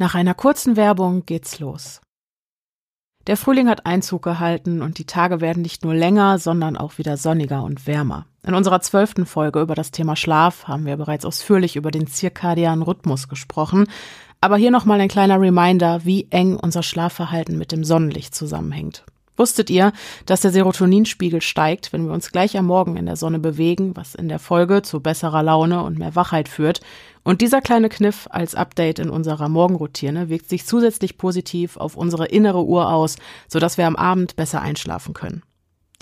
Nach einer kurzen Werbung geht's los. Der Frühling hat Einzug gehalten und die Tage werden nicht nur länger, sondern auch wieder sonniger und wärmer. In unserer zwölften Folge über das Thema Schlaf haben wir bereits ausführlich über den zirkadianen Rhythmus gesprochen. Aber hier nochmal ein kleiner Reminder, wie eng unser Schlafverhalten mit dem Sonnenlicht zusammenhängt. Wusstet ihr, dass der Serotoninspiegel steigt, wenn wir uns gleich am Morgen in der Sonne bewegen, was in der Folge zu besserer Laune und mehr Wachheit führt? Und dieser kleine Kniff als Update in unserer Morgenroutine wirkt sich zusätzlich positiv auf unsere innere Uhr aus, sodass wir am Abend besser einschlafen können.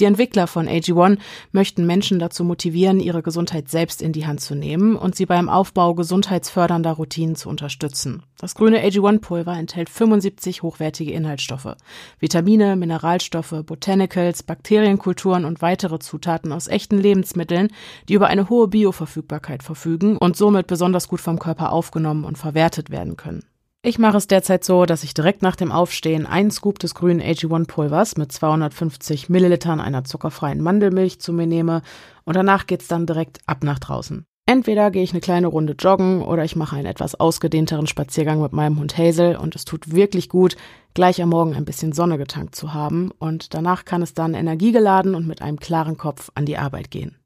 Die Entwickler von AG1 möchten Menschen dazu motivieren, ihre Gesundheit selbst in die Hand zu nehmen und sie beim Aufbau gesundheitsfördernder Routinen zu unterstützen. Das grüne AG1-Pulver enthält 75 hochwertige Inhaltsstoffe, Vitamine, Mineralstoffe, Botanicals, Bakterienkulturen und weitere Zutaten aus echten Lebensmitteln, die über eine hohe Bioverfügbarkeit verfügen und somit besonders gut vom Körper aufgenommen und verwertet werden können. Ich mache es derzeit so, dass ich direkt nach dem Aufstehen einen Scoop des grünen AG1 Pulvers mit 250 Millilitern einer zuckerfreien Mandelmilch zu mir nehme und danach geht's dann direkt ab nach draußen. Entweder gehe ich eine kleine Runde joggen oder ich mache einen etwas ausgedehnteren Spaziergang mit meinem Hund Hazel und es tut wirklich gut, gleich am Morgen ein bisschen Sonne getankt zu haben und danach kann es dann energiegeladen und mit einem klaren Kopf an die Arbeit gehen.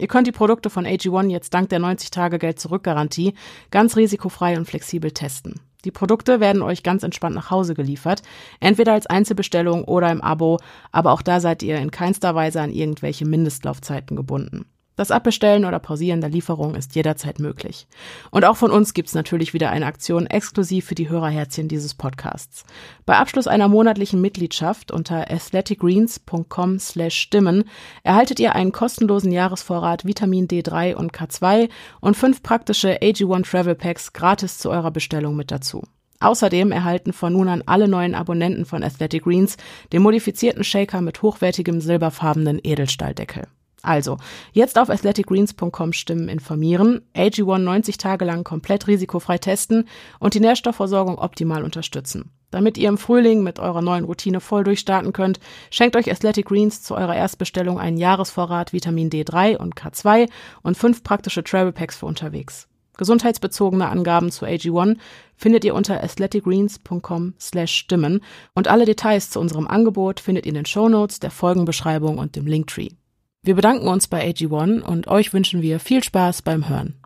Ihr könnt die Produkte von AG1 jetzt dank der 90-Tage-Geld-Zurück-Garantie ganz risikofrei und flexibel testen. Die Produkte werden euch ganz entspannt nach Hause geliefert, entweder als Einzelbestellung oder im Abo, aber auch da seid ihr in keinster Weise an irgendwelche Mindestlaufzeiten gebunden. Das Abbestellen oder Pausieren der Lieferung ist jederzeit möglich. Und auch von uns gibt's natürlich wieder eine Aktion exklusiv für die Hörerherzchen dieses Podcasts. Bei Abschluss einer monatlichen Mitgliedschaft unter athleticgreens.com slash stimmen erhaltet ihr einen kostenlosen Jahresvorrat Vitamin D3 und K2 und fünf praktische AG1 Travel Packs gratis zu eurer Bestellung mit dazu. Außerdem erhalten von nun an alle neuen Abonnenten von Athletic Greens den modifizierten Shaker mit hochwertigem silberfarbenen Edelstahldeckel. Also, jetzt auf athleticgreens.com Stimmen informieren, AG1 90 Tage lang komplett risikofrei testen und die Nährstoffversorgung optimal unterstützen. Damit ihr im Frühling mit eurer neuen Routine voll durchstarten könnt, schenkt euch Athletic Greens zu eurer Erstbestellung einen Jahresvorrat Vitamin D3 und K2 und fünf praktische Travel Packs für unterwegs. Gesundheitsbezogene Angaben zu AG1 findet ihr unter athleticgreens.com slash Stimmen und alle Details zu unserem Angebot findet ihr in den Shownotes, der Folgenbeschreibung und dem Linktree. Wir bedanken uns bei AG1 und euch wünschen wir viel Spaß beim Hören.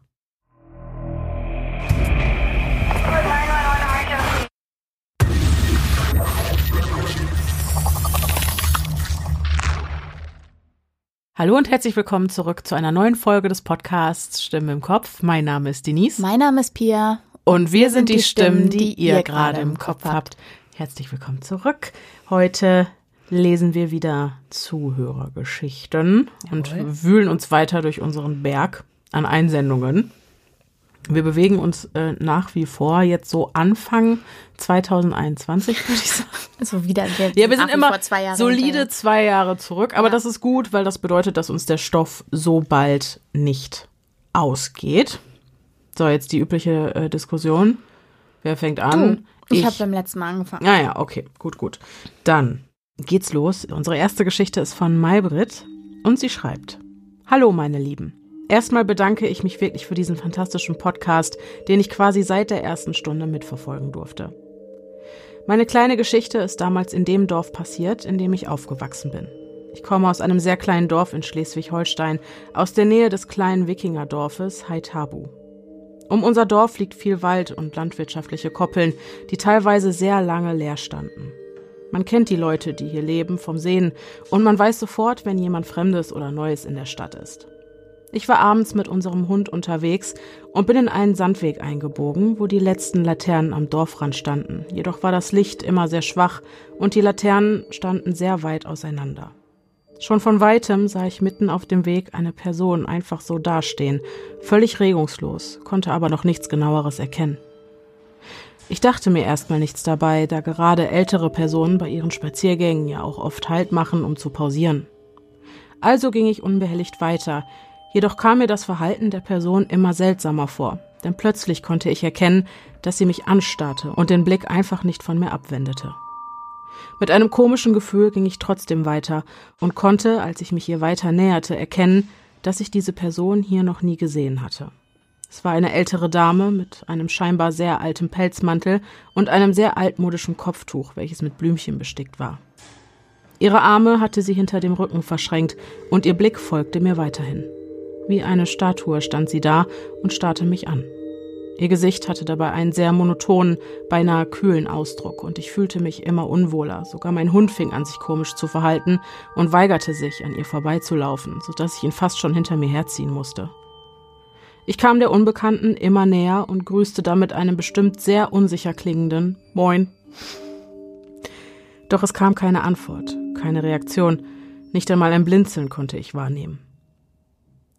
Hallo und herzlich willkommen zurück zu einer neuen Folge des Podcasts Stimmen im Kopf. Mein Name ist Denise. Mein Name ist Pia. Und wir, wir sind, die Stimmen, die, die ihr gerade im Kopf habt. Herzlich willkommen zurück. Heute lesen wir wieder Zuhörergeschichten Jawohl. und wühlen uns weiter durch unseren Berg an Einsendungen. Wir bewegen uns äh, nach wie vor jetzt so Anfang 2021, würde ich sagen. Also wieder. Ja, wir sind immer zwei solide zwei Jahre zurück, aber ja. das ist gut, weil das bedeutet, dass uns der Stoff so bald nicht ausgeht. So, jetzt die übliche äh, Diskussion. Wer fängt an? Du, ich, ich habe beim letzten Mal angefangen. Ah ja, okay, gut, gut. Dann geht's los. Unsere erste Geschichte ist von Maybrit und sie schreibt: Hallo, meine Lieben. Erstmal bedanke ich mich wirklich für diesen fantastischen Podcast, den ich quasi seit der ersten Stunde mitverfolgen durfte. Meine kleine Geschichte ist damals in dem Dorf passiert, in dem ich aufgewachsen bin. Ich komme aus einem sehr kleinen Dorf in Schleswig-Holstein, aus der Nähe des kleinen Wikingerdorfes Haitabu. Um unser Dorf liegt viel Wald und landwirtschaftliche Koppeln, die teilweise sehr lange leer standen. Man kennt die Leute, die hier leben, vom Sehen und man weiß sofort, wenn jemand Fremdes oder Neues in der Stadt ist. Ich war abends mit unserem Hund unterwegs und bin in einen Sandweg eingebogen, wo die letzten Laternen am Dorfrand standen. Jedoch war das Licht immer sehr schwach und die Laternen standen sehr weit auseinander. Schon von weitem sah ich mitten auf dem Weg eine Person einfach so dastehen, völlig regungslos, konnte aber noch nichts genaueres erkennen. Ich dachte mir erstmal nichts dabei, da gerade ältere Personen bei ihren Spaziergängen ja auch oft Halt machen, um zu pausieren. Also ging ich unbehelligt weiter, jedoch kam mir das Verhalten der Person immer seltsamer vor, denn plötzlich konnte ich erkennen, dass sie mich anstarrte und den Blick einfach nicht von mir abwendete. Mit einem komischen Gefühl ging ich trotzdem weiter und konnte, als ich mich ihr weiter näherte, erkennen, dass ich diese Person hier noch nie gesehen hatte. Es war eine ältere Dame mit einem scheinbar sehr alten Pelzmantel und einem sehr altmodischen Kopftuch, welches mit Blümchen bestickt war. Ihre Arme hatte sie hinter dem Rücken verschränkt und ihr Blick folgte mir weiterhin. Wie eine Statue stand sie da und starrte mich an. Ihr Gesicht hatte dabei einen sehr monotonen, beinahe kühlen Ausdruck, und ich fühlte mich immer unwohler. Sogar mein Hund fing an, sich komisch zu verhalten und weigerte sich, an ihr vorbeizulaufen, so dass ich ihn fast schon hinter mir herziehen musste. Ich kam der Unbekannten immer näher und grüßte damit einem bestimmt sehr unsicher klingenden Moin. Doch es kam keine Antwort, keine Reaktion, nicht einmal ein Blinzeln konnte ich wahrnehmen.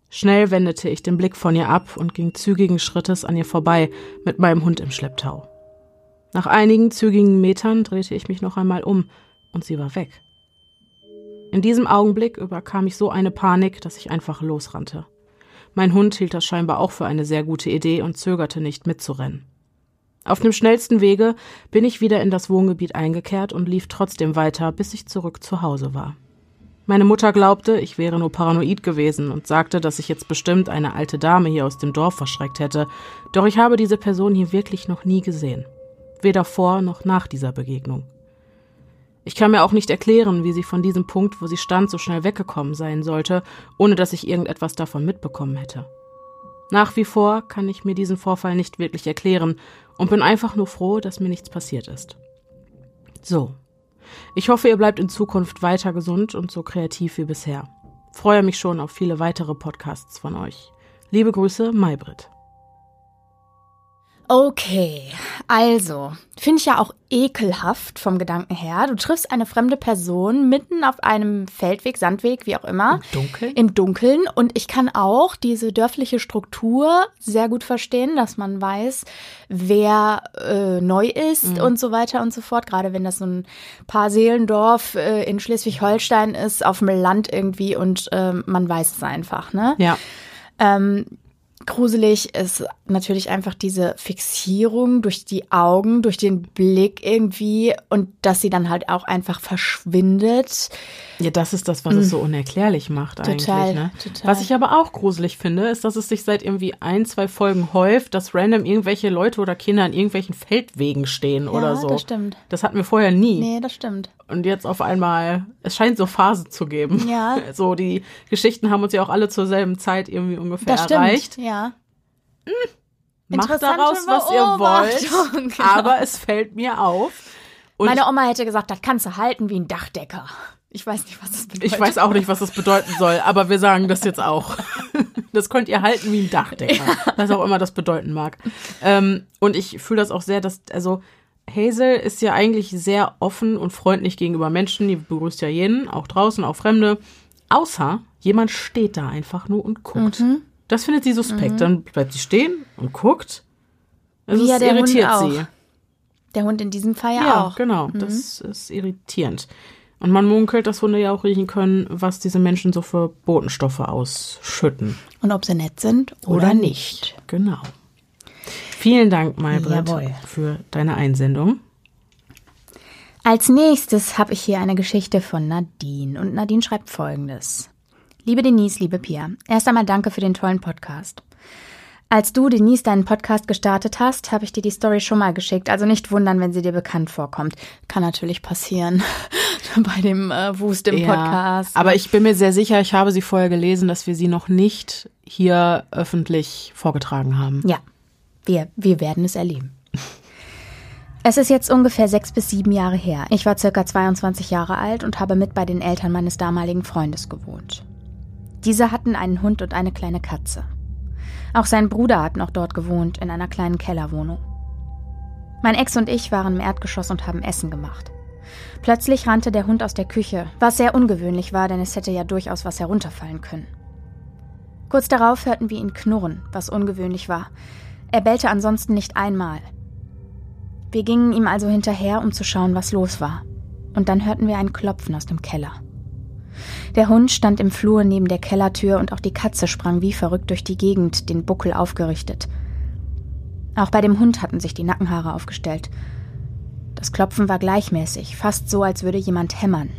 Schnell wendete ich den Blick von ihr ab und ging zügigen Schrittes an ihr vorbei mit meinem Hund im Schlepptau. Nach einigen zügigen Metern drehte ich mich noch einmal um und sie war weg. In diesem Augenblick überkam ich so eine Panik, dass ich einfach losrannte. Mein Hund hielt das scheinbar auch für eine sehr gute Idee und zögerte nicht mitzurennen. Auf dem schnellsten Wege bin ich wieder in das Wohngebiet eingekehrt und lief trotzdem weiter, bis ich zurück zu Hause war. Meine Mutter glaubte, ich wäre nur paranoid gewesen und sagte, dass ich jetzt bestimmt eine alte Dame hier aus dem Dorf verschreckt hätte, doch ich habe diese Person hier wirklich noch nie gesehen. Weder vor noch nach dieser Begegnung. Ich kann mir auch nicht erklären, wie sie von diesem Punkt, wo sie stand, so schnell weggekommen sein sollte, ohne dass ich irgendetwas davon mitbekommen hätte. Nach wie vor kann ich mir diesen Vorfall nicht wirklich erklären und bin einfach nur froh, dass mir nichts passiert ist. So, ich hoffe, ihr bleibt in Zukunft weiter gesund und so kreativ wie bisher. Freue mich schon auf viele weitere Podcasts von euch. Liebe Grüße, Maybrit. Okay, also, finde ich ja auch ekelhaft vom Gedanken her. Du triffst eine fremde Person mitten auf einem Feldweg, Sandweg, wie auch immer. Im Dunkeln? Im Dunkeln. Und ich kann auch diese dörfliche Struktur sehr gut verstehen, dass man weiß, wer äh, neu ist mhm. und so weiter und so fort. Gerade wenn das so ein paar Seelendorf äh, in Schleswig-Holstein ist, auf dem Land irgendwie und äh, man weiß es einfach, ne? Ja. Ähm, gruselig ist natürlich einfach diese Fixierung durch die Augen, durch den Blick irgendwie und dass sie dann halt auch einfach verschwindet. Ja, das ist das, was mhm. es so unerklärlich macht total, eigentlich. Ne? Total. Was ich aber auch gruselig finde, ist, dass es sich seit irgendwie ein, zwei Folgen häuft, dass random irgendwelche Leute oder Kinder an irgendwelchen Feldwegen stehen ja, oder so. das stimmt. Das hatten wir vorher nie. Nee, das stimmt. Und jetzt auf einmal, es scheint so Phasen zu geben. Ja. So, die Geschichten haben uns ja auch alle zur selben Zeit irgendwie ungefähr das erreicht. Stimmt, ja. Hm. Macht daraus, was ihr wollt. Genau. Aber es fällt mir auf. Und Meine Oma hätte gesagt, das kannst du halten wie ein Dachdecker. Ich weiß nicht, was das bedeutet. Ich weiß auch nicht, was das bedeuten soll, aber wir sagen das jetzt auch. Das könnt ihr halten wie ein Dachdecker. Ja. Was auch immer das bedeuten mag. Ähm, und ich fühle das auch sehr, dass, also, Hazel ist ja eigentlich sehr offen und freundlich gegenüber Menschen. Die begrüßt ja jeden, auch draußen, auch Fremde. Außer jemand steht da einfach nur und guckt. Mhm. Das findet sie suspekt. Mhm. Dann bleibt sie stehen und guckt. Also ja, es der irritiert Hund sie. Auch. Der Hund in diesem Fall ja, ja auch. genau. Mhm. Das ist irritierend. Und man munkelt, dass Hunde ja auch riechen können, was diese Menschen so für Botenstoffe ausschütten. Und ob sie nett sind oder, oder nicht. Genau. Vielen Dank, Maybrit, für deine Einsendung. Als nächstes habe ich hier eine Geschichte von Nadine. Und Nadine schreibt folgendes. Liebe Denise, liebe Pia, erst einmal danke für den tollen Podcast. Als du, Denise, deinen Podcast gestartet hast, habe ich dir die Story schon mal geschickt. Also nicht wundern, wenn sie dir bekannt vorkommt. Kann natürlich passieren bei dem äh, Wust im ja, Podcast. Aber ich bin mir sehr sicher, ich habe sie vorher gelesen, dass wir sie noch nicht hier öffentlich vorgetragen haben. Ja, wir, wir werden es erleben. Es ist jetzt ungefähr sechs bis sieben Jahre her. Ich war circa 22 Jahre alt und habe mit bei den Eltern meines damaligen Freundes gewohnt. Diese hatten einen Hund und eine kleine Katze. Auch sein Bruder hat noch dort gewohnt, in einer kleinen Kellerwohnung. Mein Ex und ich waren im Erdgeschoss und haben Essen gemacht. Plötzlich rannte der Hund aus der Küche, was sehr ungewöhnlich war, denn es hätte ja durchaus was herunterfallen können. Kurz darauf hörten wir ihn knurren, was ungewöhnlich war. Er bellte ansonsten nicht einmal. Wir gingen ihm also hinterher, um zu schauen, was los war. Und dann hörten wir ein Klopfen aus dem Keller. Der Hund stand im Flur neben der Kellertür und auch die Katze sprang wie verrückt durch die Gegend, den Buckel aufgerichtet. Auch bei dem Hund hatten sich die Nackenhaare aufgestellt. Das Klopfen war gleichmäßig, fast so, als würde jemand hämmern.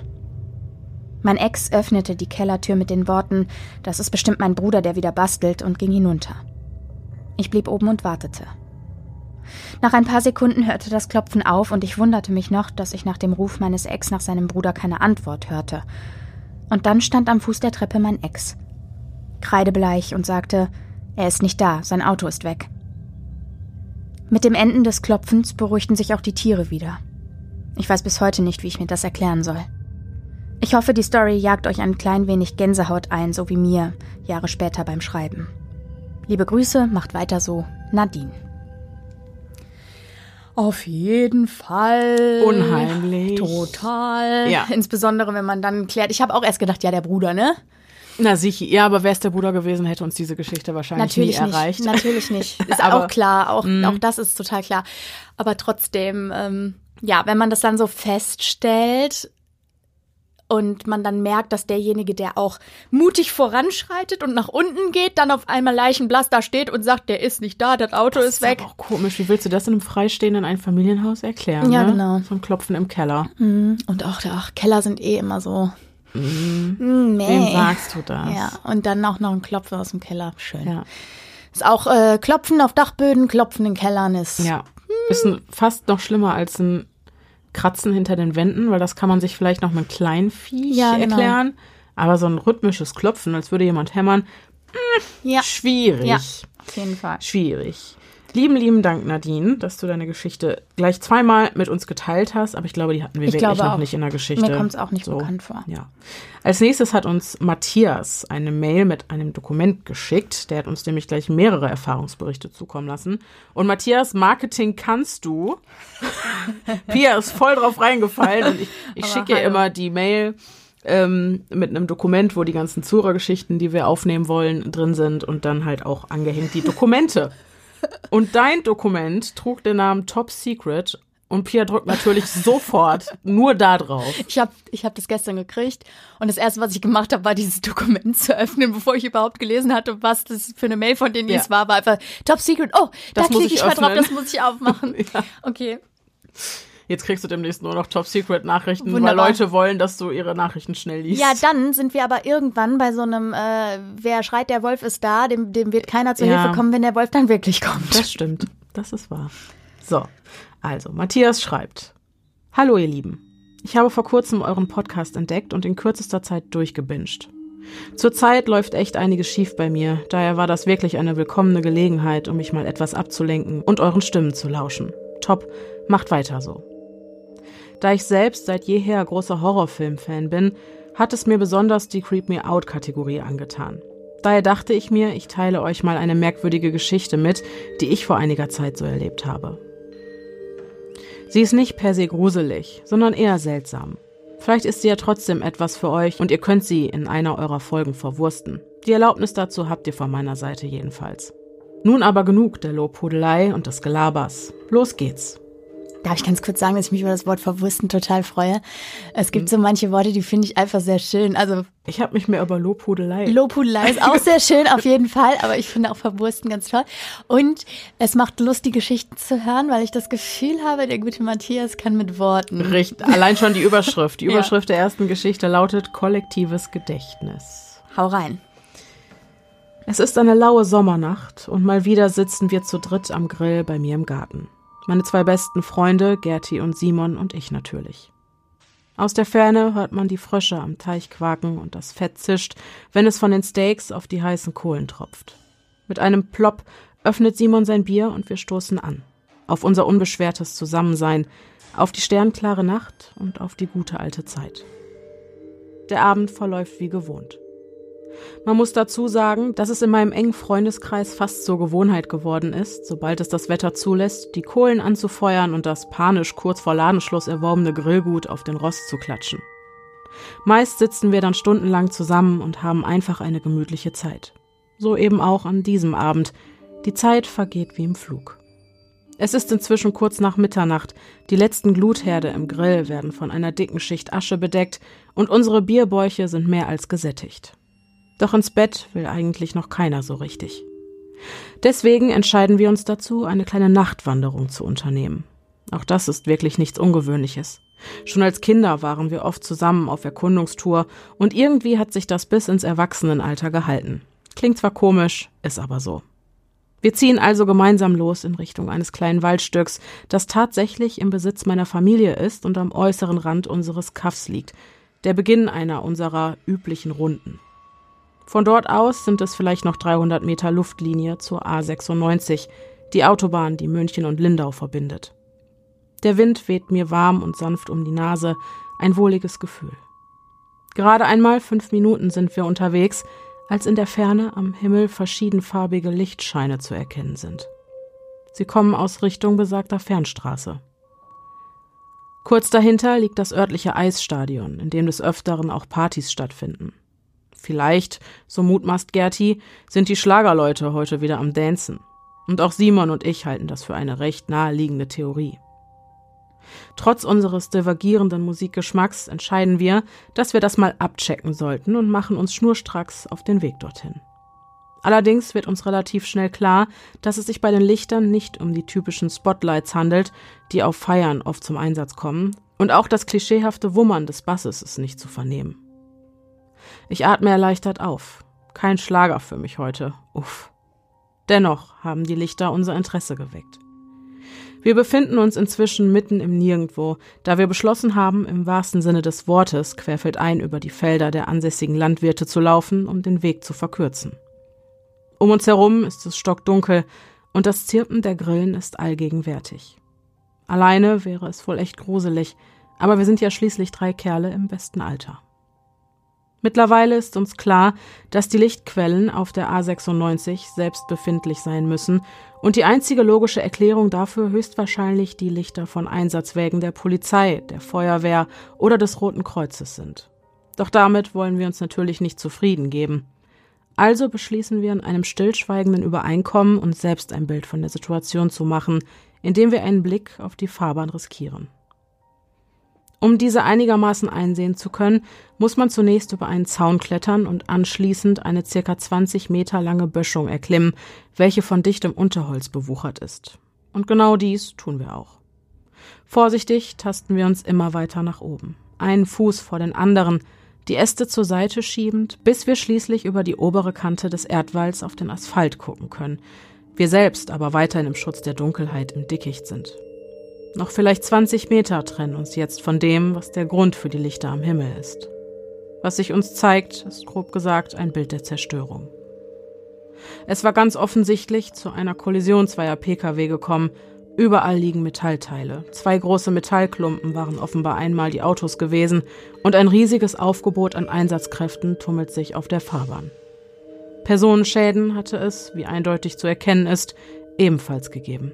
Mein Ex öffnete die Kellertür mit den Worten, das ist bestimmt mein Bruder, der wieder bastelt, und ging hinunter. Ich blieb oben und wartete. Nach ein paar Sekunden hörte das Klopfen auf und ich wunderte mich noch, dass ich nach dem Ruf meines Ex nach seinem Bruder keine Antwort hörte. Und dann stand am Fuß der Treppe mein Ex. Kreidebleich und sagte, er ist nicht da, sein Auto ist weg. Mit dem Enden des Klopfens beruhigten sich auch die Tiere wieder. Ich weiß bis heute nicht, wie ich mir das erklären soll. Ich hoffe, die Story jagt euch ein klein wenig Gänsehaut ein, so wie mir, Jahre später beim Schreiben. Liebe Grüße, macht weiter so, Nadine. Auf jeden Fall. Unheimlich. Total. Ja. Insbesondere, wenn man dann klärt. Ich habe auch erst gedacht, ja, der Bruder, ne? Na sicher, ja, aber wäre es der Bruder gewesen, hätte uns diese Geschichte wahrscheinlich Natürlich nie nicht. erreicht. Natürlich nicht. Ist Aber- auch klar. Auch, Mm. auch das ist total klar. Aber trotzdem, ähm, ja, wenn man das dann so feststellt und man dann merkt, dass derjenige, der auch mutig voranschreitet und nach unten geht, dann auf einmal leichenblass da steht und sagt, der ist nicht da, das Auto ist weg. aber auch komisch. Wie willst du das in einem freistehenden Einfamilienhaus erklären? Ja, ne? genau. Ein Klopfen im Keller. Mhm. Und auch, ach, Keller sind eh immer so. Mm, nee. Wem sagst du das? Ja, und dann auch noch ein Klopfen aus dem Keller. Schön. Ja. Ist auch äh, Klopfen auf Dachböden, Klopfen in Kellern ist. Ja. Ist ein, fast noch schlimmer als ein Kratzen hinter den Wänden, weil das kann man sich vielleicht noch mit kleinen Viech Ja, genau. erklären. Aber so ein rhythmisches Klopfen, als würde jemand hämmern, Ja, schwierig. Ja. auf jeden Fall. Schwierig. Lieben, lieben Dank, Nadine, dass du deine Geschichte gleich zweimal mit uns geteilt hast, aber ich glaube, die hatten wir Ich wirklich noch auch. nicht in der Geschichte. Mir kommt's auch nicht bekannt vor. Ja. Als nächstes hat uns Matthias eine Mail mit einem Dokument geschickt. Der hat uns nämlich gleich mehrere Erfahrungsberichte zukommen lassen. Und Matthias, Marketing kannst du. Pia ist voll drauf reingefallen und ich, ich schicke hallo. immer die Mail ähm, mit einem Dokument, wo die ganzen Zura-Geschichten, die wir aufnehmen wollen, drin sind und dann halt auch angehängt die Dokumente. Und dein Dokument trug den Namen Top Secret und Pia drückt natürlich sofort nur da drauf. Ich habe ich hab das gestern gekriegt und das erste, was ich gemacht habe, war dieses Dokument zu öffnen, bevor ich überhaupt gelesen hatte, was das für eine Mail von denen Ja. es war, war einfach Top Secret. Oh, Das da klicke ich ich mal drauf, das muss ich aufmachen. Ja. Okay. Jetzt kriegst du demnächst nur noch Top-Secret-Nachrichten, weil. Leute wollen, dass du ihre Nachrichten schnell liest. Ja, dann sind wir aber irgendwann bei so einem, äh, wer schreit, der Wolf ist da, dem, dem wird keiner zur Ja. Hilfe kommen, wenn der Wolf dann wirklich kommt. Das stimmt. Das ist wahr. So, also, Matthias schreibt. Hallo, ihr Lieben. Ich habe vor kurzem euren Podcast entdeckt und in kürzester Zeit durchgebinged. Zurzeit läuft echt einiges schief bei mir, daher war das wirklich eine willkommene Gelegenheit, um mich mal etwas abzulenken und euren Stimmen zu lauschen. Top, macht weiter so. Da ich selbst seit jeher großer Horrorfilm-Fan bin, hat es mir besonders die Creep Me Out-Kategorie angetan. Daher dachte ich mir, ich teile euch mal eine merkwürdige Geschichte mit, die ich vor einiger Zeit so erlebt habe. Sie ist nicht per se gruselig, sondern eher seltsam. Vielleicht ist sie ja trotzdem etwas für euch und ihr könnt sie in einer eurer Folgen verwursten. Die Erlaubnis dazu habt ihr von meiner Seite jedenfalls. Nun aber genug der Lobhudelei und des Gelabers. Los geht's. Darf ich ganz kurz sagen, dass ich mich über das Wort verwursten total freue? Es gibt so manche Worte, die finde ich einfach sehr schön. Also Ich habe mich mehr über Lobhudelei. Lobhudelei ist auch sehr schön, auf jeden Fall, aber ich finde auch Verwursten ganz toll. Und es macht Lust, die Geschichten zu hören, weil ich das Gefühl habe, der gute Matthias kann mit Worten. Richtig, allein schon die Überschrift. Die Ja. Überschrift der ersten Geschichte lautet Kollektives Gedächtnis. Hau rein. Es ist eine laue Sommernacht und mal wieder sitzen wir zu dritt am Grill bei mir im Garten. Meine zwei besten Freunde, Gerti und Simon und ich natürlich. Aus der Ferne hört man die Frösche am Teich quaken und das Fett zischt, wenn es von den Steaks auf die heißen Kohlen tropft. Mit einem Plopp öffnet Simon sein Bier und wir stoßen an. Auf unser unbeschwertes Zusammensein, auf die sternklare Nacht und auf die gute alte Zeit. Der Abend verläuft wie gewohnt. Man muss dazu sagen, dass es in meinem engen Freundeskreis fast zur Gewohnheit geworden ist, sobald es das Wetter zulässt, die Kohlen anzufeuern und das panisch kurz vor Ladenschluss erworbene Grillgut auf den Rost zu klatschen. Meist sitzen wir dann stundenlang zusammen und haben einfach eine gemütliche Zeit. So eben auch an diesem Abend. Die Zeit vergeht wie im Flug. Es ist inzwischen kurz nach Mitternacht, die letzten Glutherde im Grill werden von einer dicken Schicht Asche bedeckt und unsere Bierbäuche sind mehr als gesättigt. Doch ins Bett will eigentlich noch keiner so richtig. Deswegen entscheiden wir uns dazu, eine kleine Nachtwanderung zu unternehmen. Auch das ist wirklich nichts Ungewöhnliches. Schon als Kinder waren wir oft zusammen auf Erkundungstour und irgendwie hat sich das bis ins Erwachsenenalter gehalten. Klingt zwar komisch, ist aber so. Wir ziehen also gemeinsam los in Richtung eines kleinen Waldstücks, das tatsächlich im Besitz meiner Familie ist und am äußeren Rand unseres Kaffs liegt, der Beginn einer unserer üblichen Runden. Von dort aus sind es vielleicht noch 300 Meter Luftlinie zur A96, die Autobahn, die München und Lindau verbindet. Der Wind weht mir warm und sanft um die Nase, ein wohliges Gefühl. Gerade einmal fünf Minuten sind wir unterwegs, als in der Ferne am Himmel verschiedenfarbige Lichtscheine zu erkennen sind. Sie kommen aus Richtung besagter Fernstraße. Kurz dahinter liegt das örtliche Eisstadion, in dem des Öfteren auch Partys stattfinden. Vielleicht, so mutmaßt Gerti, sind die Schlagerleute heute wieder am Dancen. Und auch Simon und ich halten das für eine recht naheliegende Theorie. Trotz unseres divergierenden Musikgeschmacks entscheiden wir, dass wir das mal abchecken sollten und machen uns schnurstracks auf den Weg dorthin. Allerdings wird uns relativ schnell klar, dass es sich bei den Lichtern nicht um die typischen Spotlights handelt, die auf Feiern oft zum Einsatz kommen, und auch das klischeehafte Wummern des Basses ist nicht zu vernehmen. Ich atme erleichtert auf. Kein Schlager für mich heute. Uff. Dennoch haben die Lichter unser Interesse geweckt. Wir befinden uns inzwischen mitten im Nirgendwo, da wir beschlossen haben, im wahrsten Sinne des Wortes querfeldein über die Felder der ansässigen Landwirte zu laufen, um den Weg zu verkürzen. Um uns herum ist es stockdunkel und das Zirpen der Grillen ist allgegenwärtig. Alleine wäre es wohl echt gruselig, aber wir sind ja schließlich drei Kerle im besten Alter. Mittlerweile ist uns klar, dass die Lichtquellen auf der A96 selbst befindlich sein müssen und die einzige logische Erklärung dafür höchstwahrscheinlich die Lichter von Einsatzwägen der Polizei, der Feuerwehr oder des Roten Kreuzes sind. Doch damit wollen wir uns natürlich nicht zufrieden geben. Also beschließen wir in einem stillschweigenden Übereinkommen, uns selbst ein Bild von der Situation zu machen, indem wir einen Blick auf die Fahrbahn riskieren. Um diese einigermaßen einsehen zu können, muss man zunächst über einen Zaun klettern und anschließend eine circa 20 Meter lange Böschung erklimmen, welche von dichtem Unterholz bewuchert ist. Und genau dies tun wir auch. Vorsichtig tasten wir uns immer weiter nach oben, einen Fuß vor den anderen, die Äste zur Seite schiebend, bis wir schließlich über die obere Kante des Erdwalls auf den Asphalt gucken können, wir selbst aber weiterhin im Schutz der Dunkelheit im Dickicht sind. Noch vielleicht 20 Meter trennen uns jetzt von dem, was der Grund für die Lichter am Himmel ist. Was sich uns zeigt, ist grob gesagt ein Bild der Zerstörung. Es war ganz offensichtlich zu einer Kollision zweier Pkw gekommen. Überall liegen Metallteile. Zwei große Metallklumpen waren offenbar einmal die Autos gewesen und ein riesiges Aufgebot an Einsatzkräften tummelt sich auf der Fahrbahn. Personenschäden hatte es, wie eindeutig zu erkennen ist, ebenfalls gegeben.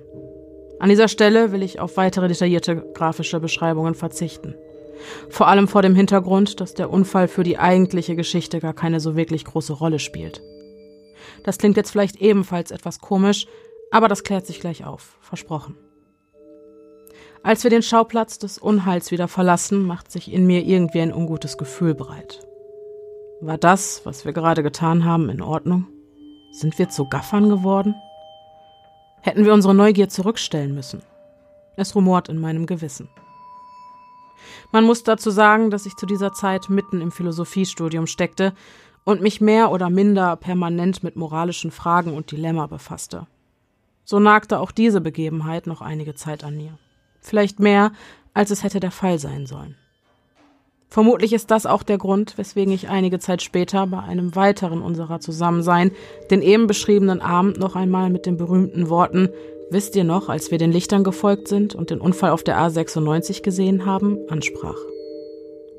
An dieser Stelle will ich auf weitere detaillierte grafische Beschreibungen verzichten. Vor allem vor dem Hintergrund, dass der Unfall für die eigentliche Geschichte gar keine so wirklich große Rolle spielt. Das klingt jetzt vielleicht ebenfalls etwas komisch, aber das klärt sich gleich auf, versprochen. Als wir den Schauplatz des Unheils wieder verlassen, macht sich in mir irgendwie ein ungutes Gefühl breit. War das, was wir gerade getan haben, in Ordnung? Sind wir zu Gaffern geworden? Hätten wir unsere Neugier zurückstellen müssen. Es rumort in meinem Gewissen. Man muss dazu sagen, dass ich zu dieser Zeit mitten im Philosophiestudium steckte und mich mehr oder minder permanent mit moralischen Fragen und Dilemma befasste. So nagte auch diese Begebenheit noch einige Zeit an mir. Vielleicht mehr, als es hätte der Fall sein sollen. Vermutlich ist das auch der Grund, weswegen ich einige Zeit später bei einem weiteren unserer Zusammensein den eben beschriebenen Abend noch einmal mit den berühmten Worten Wisst ihr noch, als wir den Lichtern gefolgt sind und den Unfall auf der A96 gesehen haben, ansprach.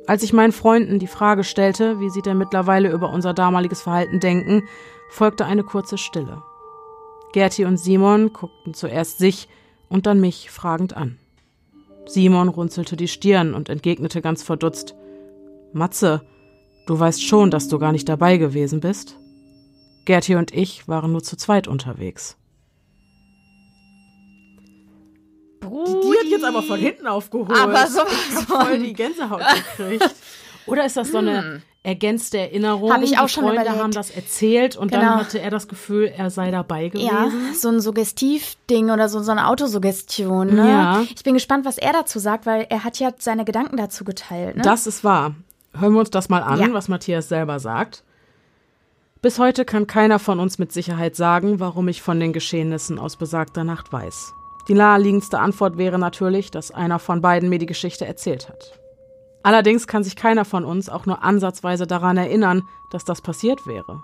Als ich meinen Freunden die Frage stellte, wie sie denn mittlerweile über unser damaliges Verhalten denken, folgte eine kurze Stille. Gerti und Simon guckten zuerst sich und dann mich fragend an. Simon runzelte die Stirn und entgegnete ganz verdutzt Matze, du weißt schon, dass du gar nicht dabei gewesen bist? Gerti und ich waren nur zu zweit unterwegs. Brudi. Die hat jetzt aber von hinten aufgeholt. Aber sowas ich hab von. voll die Gänsehaut gekriegt. Oder ist das so eine ergänzte Erinnerung? Hab ich auch die schon Freunde überlegt. haben das erzählt und Genau. dann hatte er das Gefühl, er sei dabei gewesen. Ja, so ein Suggestivding oder so, so eine Autosuggestion. Ne? Ja. Ich bin gespannt, was er dazu sagt, weil er hat ja seine Gedanken dazu geteilt. Ne? Das ist wahr. Hören wir uns das mal an, Ja. was Matthias selber sagt. Bis heute kann keiner von uns mit Sicherheit sagen, warum ich von den Geschehnissen aus besagter Nacht weiß. Die naheliegendste Antwort wäre natürlich, dass einer von beiden mir die Geschichte erzählt hat. Allerdings kann sich keiner von uns auch nur ansatzweise daran erinnern, dass das passiert wäre.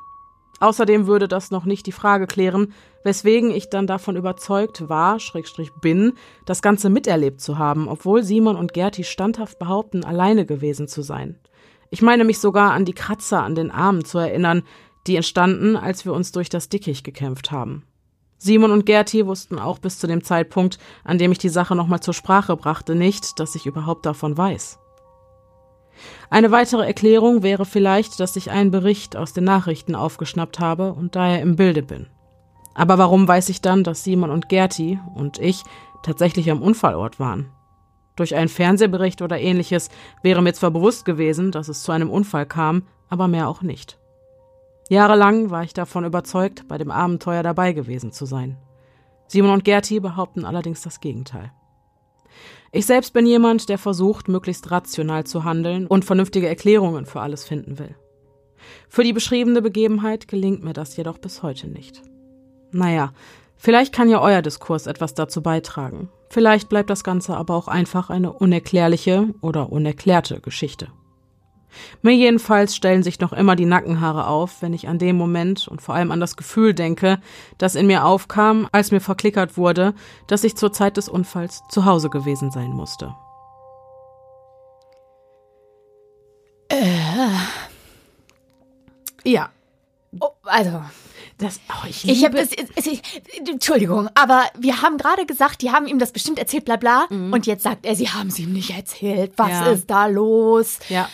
Außerdem würde das noch nicht die Frage klären, weswegen ich dann davon überzeugt war, Schrägstrich bin, das Ganze miterlebt zu haben, obwohl Simon und Gerti standhaft behaupten, alleine gewesen zu sein. Ich meine mich sogar an die Kratzer an den Armen zu erinnern, die entstanden, als wir uns durch das Dickicht gekämpft haben. Simon und Gerti wussten auch bis zu dem Zeitpunkt, an dem ich die Sache nochmal zur Sprache brachte, nicht, dass ich überhaupt davon weiß. Eine weitere Erklärung wäre vielleicht, dass ich einen Bericht aus den Nachrichten aufgeschnappt habe und daher im Bilde bin. Aber warum weiß ich dann, dass Simon und Gerti und ich tatsächlich am Unfallort waren? Durch einen Fernsehbericht oder ähnliches wäre mir zwar bewusst gewesen, dass es zu einem Unfall kam, aber mehr auch nicht. Jahrelang war ich davon überzeugt, bei dem Abenteuer dabei gewesen zu sein. Simon und Gerti behaupten allerdings das Gegenteil. Ich selbst bin jemand, der versucht, möglichst rational zu handeln und vernünftige Erklärungen für alles finden will. Für die beschriebene Begebenheit gelingt mir das jedoch bis heute nicht. Naja, vielleicht kann ja euer Diskurs etwas dazu beitragen. Vielleicht bleibt das Ganze aber auch einfach eine unerklärliche oder unerklärte Geschichte. Mir jedenfalls stellen sich noch immer die Nackenhaare auf, wenn ich an den Moment und vor allem an das Gefühl denke, das in mir aufkam, als mir verklickert wurde, dass ich zur Zeit des Unfalls zu Hause gewesen sein musste. Äh. Ja. Oh, also. Das, oh, ich ich habe das, Entschuldigung, aber wir haben gerade gesagt, die haben ihm das bestimmt erzählt, bla bla. Mhm. Und jetzt sagt er, sie haben es ihm nicht erzählt. Was ja. ist da los? Ja.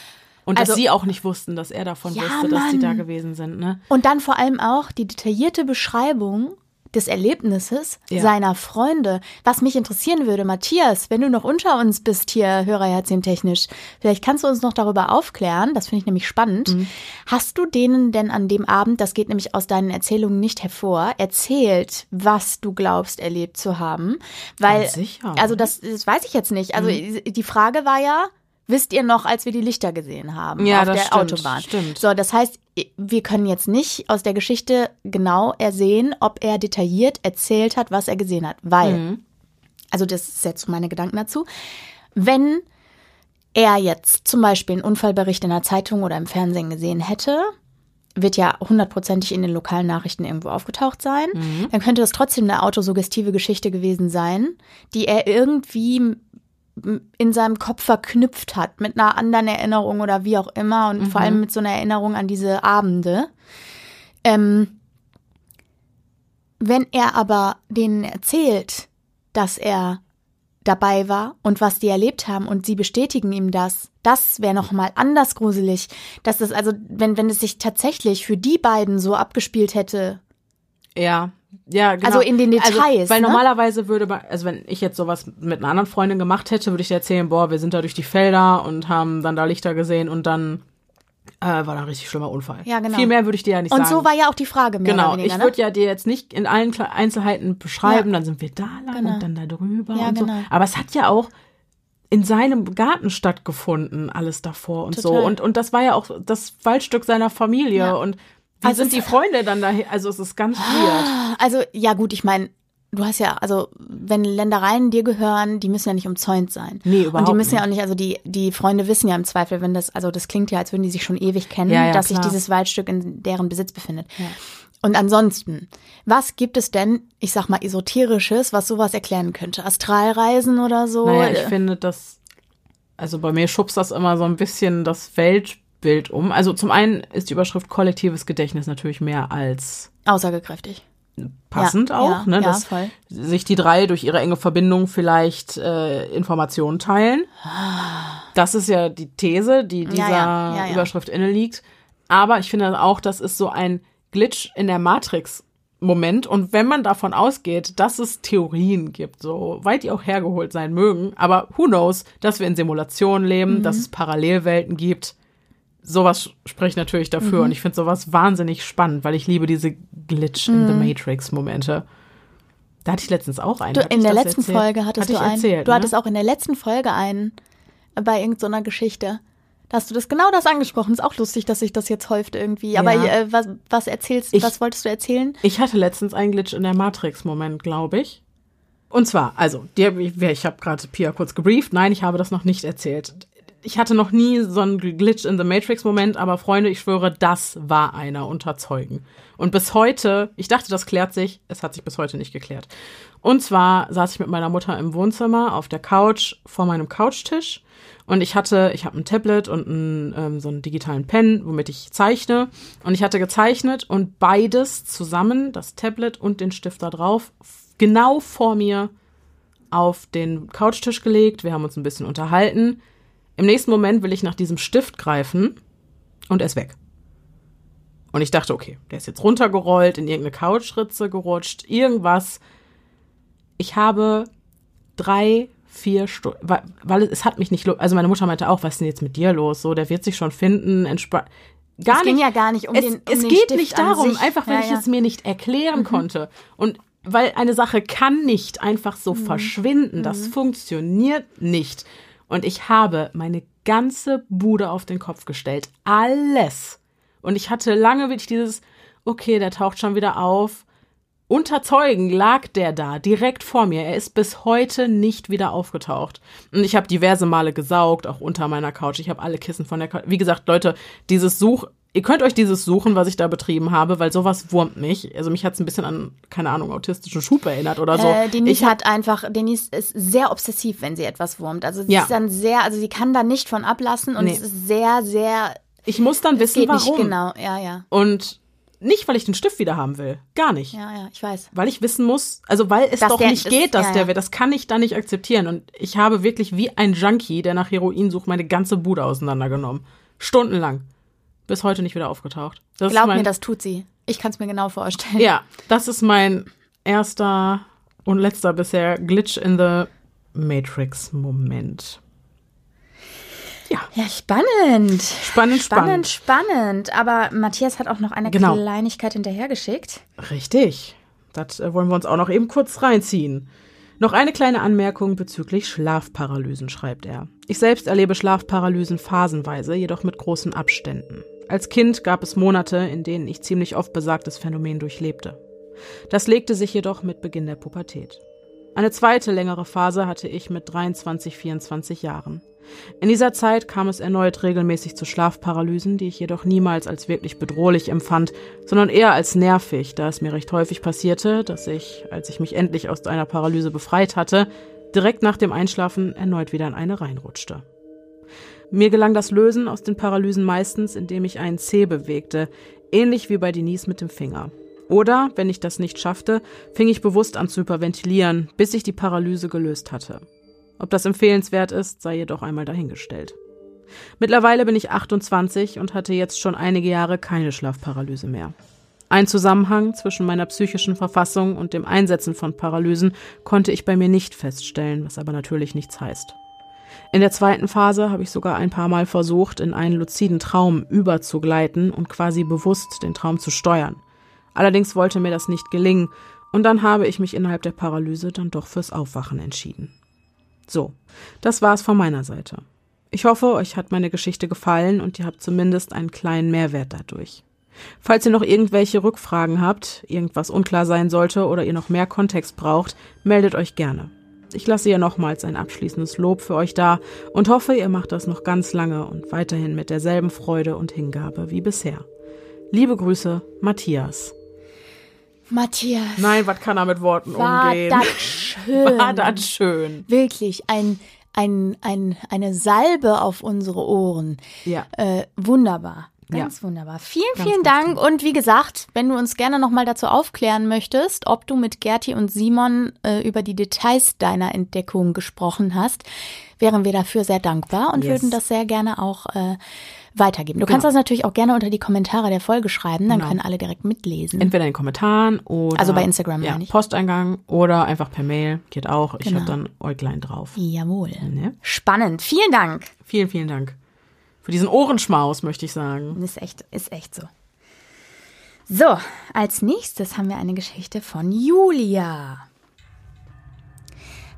Und also, dass sie auch nicht wussten, dass er davon ja, wusste, dass sie da gewesen sind. Ne? Und dann vor allem auch die detaillierte Beschreibung des Erlebnisses ja. seiner Freunde. Was mich interessieren würde, Matthias, wenn du noch unter uns bist hier, Hörerherzchen-technisch, vielleicht kannst du uns noch darüber aufklären, das finde ich nämlich spannend. Mhm. Hast du denen denn an dem Abend, das geht nämlich aus deinen Erzählungen nicht hervor, erzählt, was du glaubst erlebt zu haben? Weil, also das, das weiß ich jetzt nicht. Also mhm. die Frage war ja, wisst ihr noch, als wir die Lichter gesehen haben ja, auf der stimmt, Autobahn. Stimmt. So, das heißt, wir können jetzt nicht aus der Geschichte genau ersehen, ob er detailliert erzählt hat, was er gesehen hat, weil, mhm. also das ist jetzt meine Gedanken dazu, wenn er jetzt zum Beispiel einen Unfallbericht in der Zeitung oder im Fernsehen gesehen hätte, wird ja hundertprozentig in den lokalen Nachrichten irgendwo aufgetaucht sein, mhm. dann könnte das trotzdem eine autosuggestive Geschichte gewesen sein, die er irgendwie in seinem Kopf verknüpft hat mit einer anderen Erinnerung oder wie auch immer und mhm. vor allem mit so einer Erinnerung an diese Abende. Ähm, wenn er aber denen erzählt, dass er dabei war und was die erlebt haben und sie bestätigen ihm das, das wäre noch mal anders gruselig, dass das also wenn wenn es sich tatsächlich für die beiden so abgespielt hätte. Ja, ja, genau. Also in den also, Details. Also, weil ne? normalerweise würde man, also wenn ich jetzt sowas mit einer anderen Freundin gemacht hätte, würde ich dir erzählen, boah, wir sind da durch die Felder und haben dann da Lichter gesehen und dann äh, war da ein richtig schlimmer Unfall. Ja, genau. Viel mehr würde ich dir ja nicht und sagen. Und so war ja auch die Frage mehr Genau, weniger, ich würde ne? ja dir jetzt nicht in allen Einzelheiten beschreiben, ja. dann sind wir da lang genau. und dann da drüber ja, und so. Genau. Aber es hat ja auch in seinem Garten stattgefunden, alles davor und Total. so. Und, und das war ja auch das Waldstück seiner Familie. Ja. Und wie also sind die Freunde dann da? Also es ist ganz weird. Also ja gut, ich meine, du hast ja, also wenn Ländereien dir gehören, die müssen ja nicht umzäunt sein. Nee, überhaupt Und die müssen nicht. ja auch nicht, also die, die Freunde wissen ja im Zweifel, wenn das, also das klingt ja, als würden die sich schon ewig kennen, ja, ja, dass klar. sich dieses Waldstück in deren Besitz befindet. Ja. Und ansonsten, was gibt es denn, ich sag mal, esoterisches, was sowas erklären könnte? Astralreisen oder so? Naja, ich finde das, also bei mir schubst das immer so ein bisschen das Weltbild Bild um. Also zum einen ist die Überschrift kollektives Gedächtnis natürlich mehr als aussagekräftig. Passend ja, auch, ja, ne, ja, dass voll. sich die drei durch ihre enge Verbindung vielleicht äh, Informationen teilen. Das ist ja die These, die dieser Überschrift inne liegt. Aber ich finde auch, das ist so ein Glitch in der Matrix Moment. Und wenn man davon ausgeht, dass es Theorien gibt, so weit die auch hergeholt sein mögen, aber who knows, dass wir in Simulationen leben, mhm. dass es Parallelwelten gibt, sowas spricht natürlich dafür. Mhm. Und ich finde sowas wahnsinnig spannend, weil ich liebe diese Glitch in the mhm. Matrix Momente. Da hatte ich letztens auch einen. Du, in der letzten erzählt? Folge hattest Hatte du einen. Erzählt, du ne? hattest auch in der letzten Folge einen bei irgendeiner Geschichte. Da Hast du das genau das angesprochen? Ist auch lustig, dass sich das jetzt häuft irgendwie. Aber Ja. äh, was, was erzählst Ich- was wolltest du erzählen? Ich hatte letztens einen Glitch in der Matrix-Moment, glaube ich. Und zwar, also, die, ich habe gerade Pia kurz gebrieft. Nein, ich habe das noch nicht erzählt. Ich hatte noch nie so einen Glitch in the Matrix-Moment, aber Freunde, ich schwöre, das war einer unter Zeugen. Und bis heute, ich dachte, das klärt sich, es hat sich bis heute nicht geklärt. Und zwar saß ich mit meiner Mutter im Wohnzimmer auf der Couch vor meinem Couchtisch und ich hatte, ich habe ein Tablet und einen, ähm, so einen digitalen Pen, womit ich zeichne. Und ich hatte gezeichnet und beides zusammen, das Tablet und den Stift da drauf, genau vor mir auf den Couchtisch gelegt. Wir haben uns ein bisschen unterhalten. Im nächsten Moment will ich nach diesem Stift greifen und er ist weg. Und ich dachte, okay, der ist jetzt runtergerollt, in irgendeine Couchritze gerutscht, irgendwas. Ich habe drei, vier Stunden, weil, weil es, hat mich nicht, also meine Mutter meinte auch, was ist denn jetzt mit dir los? So, der wird sich schon finden, entspannt. Gar es nicht. ging ja gar nicht um es, den um es den geht Stift nicht darum, sich. einfach weil ja, ich ja. es mir nicht erklären konnte. Und weil eine Sache kann nicht einfach so verschwinden. Das funktioniert nicht. Und ich habe meine ganze Bude auf den Kopf gestellt. Alles. Und ich hatte lange wirklich dieses, okay, der taucht schon wieder auf. Unter Zeugen lag der da, direkt vor mir. Er ist bis heute nicht wieder aufgetaucht. Und ich habe diverse Male gesaugt, auch unter meiner Couch. Ich habe alle Kissen von der Couch. Wie gesagt, Leute, dieses Such, ihr könnt euch dieses suchen, was ich da betrieben habe, weil sowas wurmt mich. Also mich hat es ein bisschen an, keine Ahnung, autistischen Schub erinnert oder so. Äh, Denise ich hab, hat einfach, Denise ist sehr obsessiv, wenn sie etwas wurmt. Also sie Ja. ist dann sehr, also sie kann da nicht von ablassen und Nee. es ist sehr, sehr, ich muss dann wissen, geht warum. nicht genau. Ja, ja, Und nicht, weil ich den Stift wieder haben will. Gar nicht. ja, ja, ich weiß. Weil ich wissen muss, also weil es Dass doch nicht ist- geht, dass ja, der ja. wird. Das kann ich da nicht akzeptieren. Und ich habe wirklich wie ein Junkie, der nach Heroin sucht, meine ganze Bude auseinandergenommen. Stundenlang. Bis heute nicht wieder aufgetaucht. Das Glaub mein, mir, das tut sie. Ich kann es mir genau vorstellen. Ja, das ist mein erster und letzter bisher Glitch in the Matrix-Moment. Ja, Ja, spannend. spannend, Spannend, spannend. spannend. Aber Matthias hat auch noch eine Genau. Kleinigkeit hinterhergeschickt. Richtig. Das äh, wollen wir uns auch noch eben kurz reinziehen. Noch eine kleine Anmerkung bezüglich Schlafparalysen, schreibt er. Ich selbst erlebe Schlafparalysen phasenweise, jedoch mit großen Abständen. Als Kind gab es Monate, in denen ich ziemlich oft besagtes Phänomen durchlebte. Das legte sich jedoch mit Beginn der Pubertät. Eine zweite längere Phase hatte ich mit 23, 24 Jahren. In dieser Zeit kam es erneut regelmäßig zu Schlafparalysen, die ich jedoch niemals als wirklich bedrohlich empfand, sondern eher als nervig, da es mir recht häufig passierte, dass ich, als ich mich endlich aus einer Paralyse befreit hatte, direkt nach dem Einschlafen erneut wieder in eine reinrutschte. Mir gelang das Lösen aus den Paralysen meistens, indem ich einen Zeh bewegte, ähnlich wie bei Denise mit dem Finger. Oder, wenn ich das nicht schaffte, fing ich bewusst an zu hyperventilieren, bis ich die Paralyse gelöst hatte. Ob das empfehlenswert ist, sei jedoch einmal dahingestellt. Mittlerweile bin ich 28 und hatte jetzt schon einige Jahre keine Schlafparalyse mehr. Ein Zusammenhang zwischen meiner psychischen Verfassung und dem Einsetzen von Paralysen konnte ich bei mir nicht feststellen, was aber natürlich nichts heißt. In der zweiten Phase habe ich sogar ein paar Mal versucht, in einen luziden Traum überzugleiten und quasi bewusst den Traum zu steuern. Allerdings wollte mir das nicht gelingen und dann habe ich mich innerhalb der Paralyse dann doch fürs Aufwachen entschieden. So, das war's von meiner Seite. Ich hoffe, euch hat meine Geschichte gefallen und ihr habt zumindest einen kleinen Mehrwert dadurch. Falls ihr noch irgendwelche Rückfragen habt, irgendwas unklar sein sollte oder ihr noch mehr Kontext braucht, meldet euch gerne. Ich lasse ja nochmals ein abschließendes Lob für euch da und hoffe, ihr macht das noch ganz lange und weiterhin mit derselben Freude und Hingabe wie bisher. Liebe Grüße, Matthias. Matthias. Nein, was kann er mit Worten war umgehen? das schön. War das schön. Wirklich ein, ein, ein, eine Salbe auf unsere Ohren. Ja. Äh, wunderbar. Ganz Ja. wunderbar. Vielen, Ganz, vielen Dank. Und wie gesagt, wenn du uns gerne nochmal dazu aufklären möchtest, ob du mit Gerti und Simon äh, über die Details deiner Entdeckung gesprochen hast, wären wir dafür sehr dankbar und Yes. würden das sehr gerne auch äh, weitergeben. Du kannst Genau. das natürlich auch gerne unter die Kommentare der Folge schreiben, dann Genau. können alle direkt mitlesen. Entweder in den Kommentaren oder Also bei Instagram, ja, ich. Posteingang oder einfach per Mail. Geht auch. Ich Genau. habe dann Äuglein drauf. Jawohl. Ne? Spannend. Vielen Dank. Vielen, vielen Dank. Für diesen Ohrenschmaus, möchte ich sagen. Ist echt, ist echt so. So, als nächstes haben wir eine Geschichte von Julia.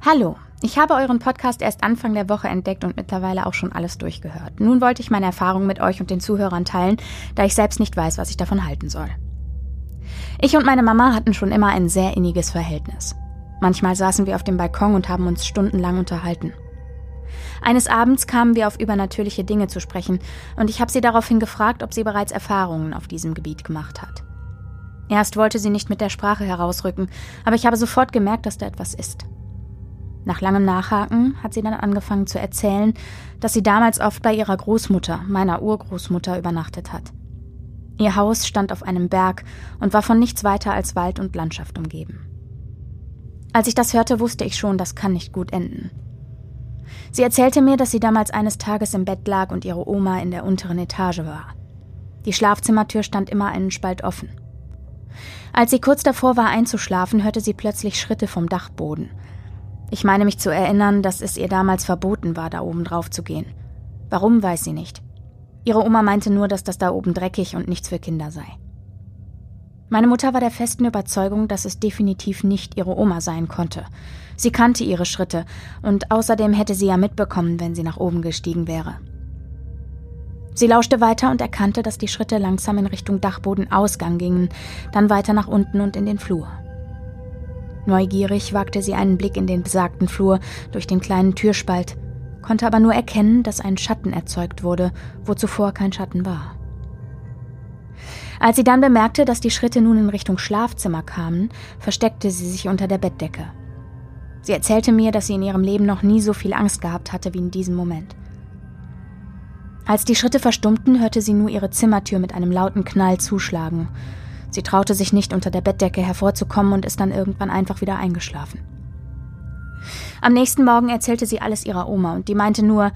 Hallo, Ich habe euren Podcast erst Anfang der Woche entdeckt und mittlerweile auch schon alles durchgehört. Nun wollte ich meine Erfahrungen mit euch und den Zuhörern teilen, da ich selbst nicht weiß, was ich davon halten soll. Ich und meine Mama hatten schon immer ein sehr inniges Verhältnis. Manchmal saßen wir auf dem Balkon und haben uns stundenlang unterhalten. Eines Abends kamen wir auf übernatürliche Dinge zu sprechen, und ich habe sie daraufhin gefragt, ob sie bereits Erfahrungen auf diesem Gebiet gemacht hat. Erst wollte sie nicht mit der Sprache herausrücken, aber ich habe sofort gemerkt, dass da etwas ist. Nach langem Nachhaken hat sie dann angefangen zu erzählen, dass sie damals oft bei ihrer Großmutter, meiner Urgroßmutter, übernachtet hat. Ihr Haus stand auf einem Berg und war von nichts weiter als Wald und Landschaft umgeben. Als ich das hörte, wusste ich schon, das kann nicht gut enden. Sie erzählte mir, dass sie damals eines Tages im Bett lag und ihre Oma in der unteren Etage war. Die Schlafzimmertür stand immer einen Spalt offen. Als sie kurz davor war einzuschlafen, hörte sie plötzlich Schritte vom Dachboden, ich meine mich zu erinnern, dass es ihr damals verboten war, da oben drauf zu gehen. Warum, weiß sie nicht. Ihre Oma meinte nur, dass das da oben dreckig und nichts für Kinder sei. Meine Mutter war der festen Überzeugung, dass es definitiv nicht ihre Oma sein konnte. Sie kannte ihre Schritte, und außerdem hätte sie ja mitbekommen, wenn sie nach oben gestiegen wäre. Sie lauschte weiter und erkannte, dass die Schritte langsam in Richtung Dachbodenausgang gingen, dann weiter nach unten und in den Flur. Neugierig wagte sie einen Blick in den besagten Flur durch den kleinen Türspalt, konnte aber nur erkennen, dass ein Schatten erzeugt wurde, wo zuvor kein Schatten war. Als sie dann bemerkte, dass die Schritte nun in Richtung Schlafzimmer kamen, versteckte sie sich unter der Bettdecke. Sie erzählte mir, dass sie in ihrem Leben noch nie so viel Angst gehabt hatte wie in diesem Moment. Als die Schritte verstummten, hörte sie nur ihre Zimmertür mit einem lauten Knall zuschlagen Sie traute sich nicht unter der Bettdecke hervorzukommen und ist dann irgendwann einfach wieder eingeschlafen. Am nächsten Morgen erzählte sie alles ihrer Oma und die meinte nur,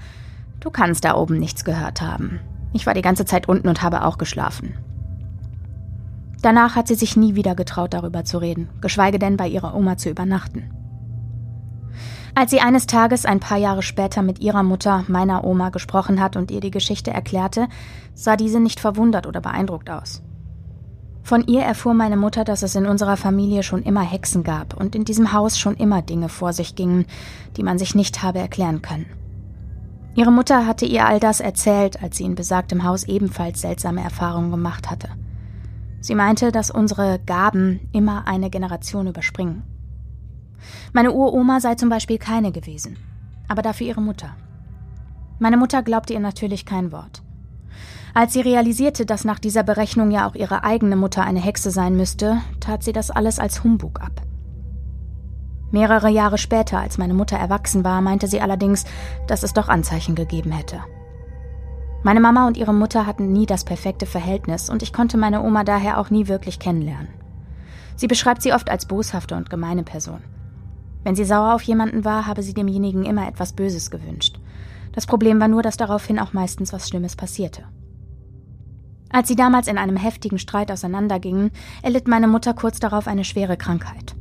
du kannst da oben nichts gehört haben. Ich war die ganze Zeit unten und habe auch geschlafen. Danach hat sie sich nie wieder getraut, darüber zu reden, geschweige denn bei ihrer Oma zu übernachten. Als sie eines Tages ein paar Jahre später mit ihrer Mutter, meiner Oma, gesprochen hat und ihr die Geschichte erklärte, sah diese nicht verwundert oder beeindruckt aus. Von ihr erfuhr meine Mutter, dass es in unserer Familie schon immer Hexen gab und in diesem Haus schon immer Dinge vor sich gingen, die man sich nicht habe erklären können. Ihre Mutter hatte ihr all das erzählt, als sie in besagtem Haus ebenfalls seltsame Erfahrungen gemacht hatte. Sie meinte, dass unsere Gaben immer eine Generation überspringen. Meine Uroma sei zum Beispiel keine gewesen, aber dafür ihre Mutter. Meine Mutter glaubte ihr natürlich kein Wort. Als sie realisierte, dass nach dieser Berechnung ja auch ihre eigene Mutter eine Hexe sein müsste, tat sie das alles als Humbug ab. Mehrere Jahre später, als meine Mutter erwachsen war, meinte sie allerdings, dass es doch Anzeichen gegeben hätte. Meine Mama und ihre Mutter hatten nie das perfekte Verhältnis und ich konnte meine Oma daher auch nie wirklich kennenlernen. Sie beschreibt sie oft als boshafte und gemeine Person. Wenn sie sauer auf jemanden war, habe sie demjenigen immer etwas Böses gewünscht. Das Problem war nur, dass daraufhin auch meistens was Schlimmes passierte. Als sie damals in einem heftigen Streit auseinandergingen, erlitt meine Mutter kurz darauf eine schwere Krankheit.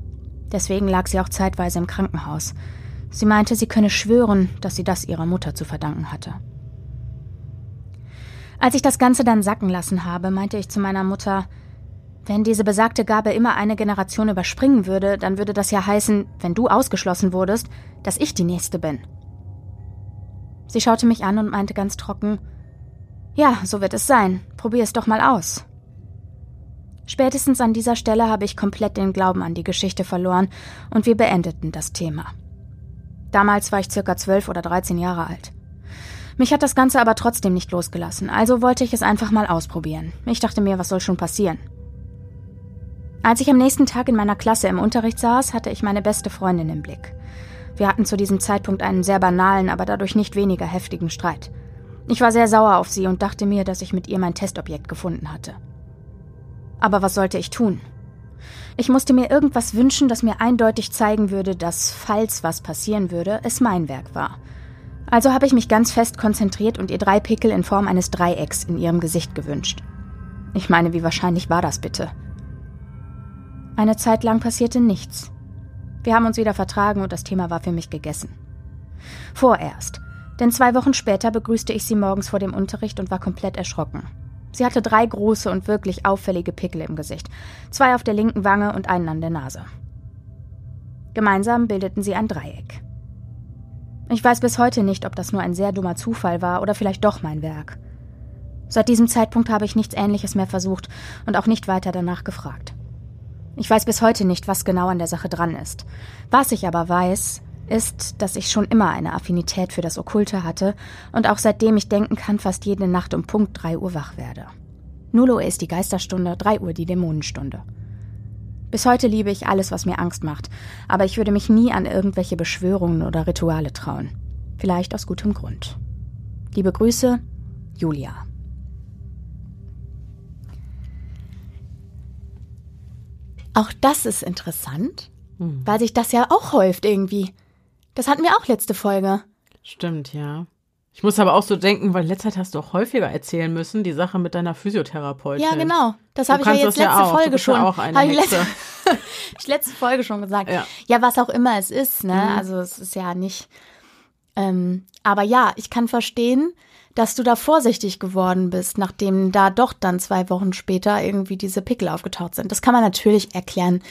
Deswegen lag sie auch zeitweise im Krankenhaus. Sie meinte, sie könne schwören, dass sie das ihrer Mutter zu verdanken hatte. Als ich das Ganze dann sacken lassen habe, meinte ich zu meiner Mutter, wenn diese besagte Gabe immer eine Generation überspringen würde, dann würde das ja heißen, wenn du ausgeschlossen wurdest, dass ich die Nächste bin. Sie schaute mich an und meinte ganz trocken, ja, so wird es sein. Probier es doch mal aus. Spätestens an dieser Stelle habe ich komplett den Glauben an die Geschichte verloren und wir beendeten das Thema. Damals war ich circa zwölf oder dreizehn Jahre alt. Mich hat das Ganze aber trotzdem nicht losgelassen, also wollte ich es einfach mal ausprobieren. Ich dachte mir, was soll schon passieren? Als ich am nächsten Tag in meiner Klasse im Unterricht saß, hatte ich meine beste Freundin im Blick. Wir hatten zu diesem Zeitpunkt einen sehr banalen, aber dadurch nicht weniger heftigen Streit. Ich war sehr sauer auf sie und dachte mir, dass ich mit ihr mein Testobjekt gefunden hatte. Aber was sollte ich tun? Ich musste mir irgendwas wünschen, das mir eindeutig zeigen würde, dass, falls was passieren würde, es mein Werk war. Also habe ich mich ganz fest konzentriert und ihr drei Pickel in Form eines Dreiecks in ihrem Gesicht gewünscht. Ich meine, wie wahrscheinlich war das bitte? Eine Zeit lang passierte nichts. Wir haben uns wieder vertragen und das Thema war für mich gegessen. Vorerst. Denn zwei Wochen später begrüßte ich sie morgens vor dem Unterricht und war komplett erschrocken. Sie hatte drei große und wirklich auffällige Pickel im Gesicht, zwei auf der linken Wange und einen an der Nase. Gemeinsam bildeten sie ein Dreieck. Ich weiß bis heute nicht, ob das nur ein sehr dummer Zufall war oder vielleicht doch mein Werk. Seit diesem Zeitpunkt habe ich nichts Ähnliches mehr versucht und auch nicht weiter danach gefragt. Ich weiß bis heute nicht, was genau an der Sache dran ist. Was ich aber weiß, ist, dass ich schon immer eine Affinität für das Okkulte hatte und auch seitdem ich denken kann, fast jede Nacht um Punkt 3 Uhr wach werde. 0 Uhr ist die Geisterstunde, 3 Uhr die Dämonenstunde. Bis heute liebe ich alles, was mir Angst macht, aber ich würde mich nie an irgendwelche Beschwörungen oder Rituale trauen. Vielleicht aus gutem Grund. Liebe Grüße, Julia. Auch das ist interessant, hm. weil sich das ja auch häuft irgendwie. Das hatten wir auch letzte Folge. Stimmt, ja. Ich muss aber auch so denken, weil letzte Zeit hast du auch häufiger erzählen müssen, die Sache mit deiner Physiotherapeutin. Ja, genau. Das habe ich ja jetzt letzte ja Folge schon. Ja auch eine ich, letzte, ich letzte Folge schon gesagt. Ja. ja, was auch immer es ist, ne? Mhm. Also es ist ja nicht. Ähm, aber ja, ich kann verstehen, dass du da vorsichtig geworden bist, nachdem da doch dann zwei Wochen später irgendwie diese Pickel aufgetaucht sind. Das kann man natürlich erklären.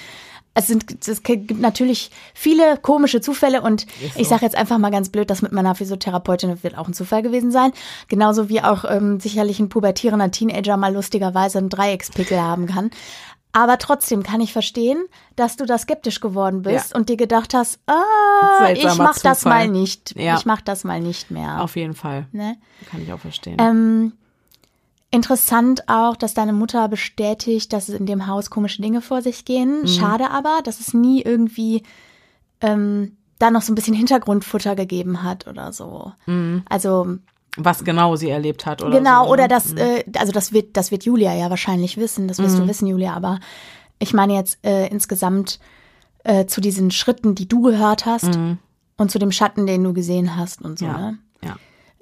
Es, sind, es gibt natürlich viele komische Zufälle und ich sage jetzt einfach mal ganz blöd, das mit meiner Physiotherapeutin wird auch ein Zufall gewesen sein. Genauso wie auch ähm, sicherlich ein pubertierender Teenager mal lustigerweise einen Dreieckspickel haben kann. Aber trotzdem kann ich verstehen, dass du da skeptisch geworden bist ja. und dir gedacht hast, ah, ich mach Zufall. das mal nicht. Ja. Ich mach das mal nicht mehr. Auf jeden Fall. Ne? Kann ich auch verstehen. Ähm, interessant auch, dass deine Mutter bestätigt, dass es in dem Haus komische Dinge vor sich gehen. Mhm. Schade aber, dass es nie irgendwie ähm, da noch so ein bisschen Hintergrundfutter gegeben hat oder so. Mhm. Also was genau sie erlebt hat oder genau so. oder ne? das mhm. äh, also das wird das wird Julia ja wahrscheinlich wissen das wirst mhm. du wissen Julia aber ich meine jetzt äh, insgesamt äh, zu diesen Schritten die du gehört hast mhm. und zu dem Schatten den du gesehen hast und so ja. ne ja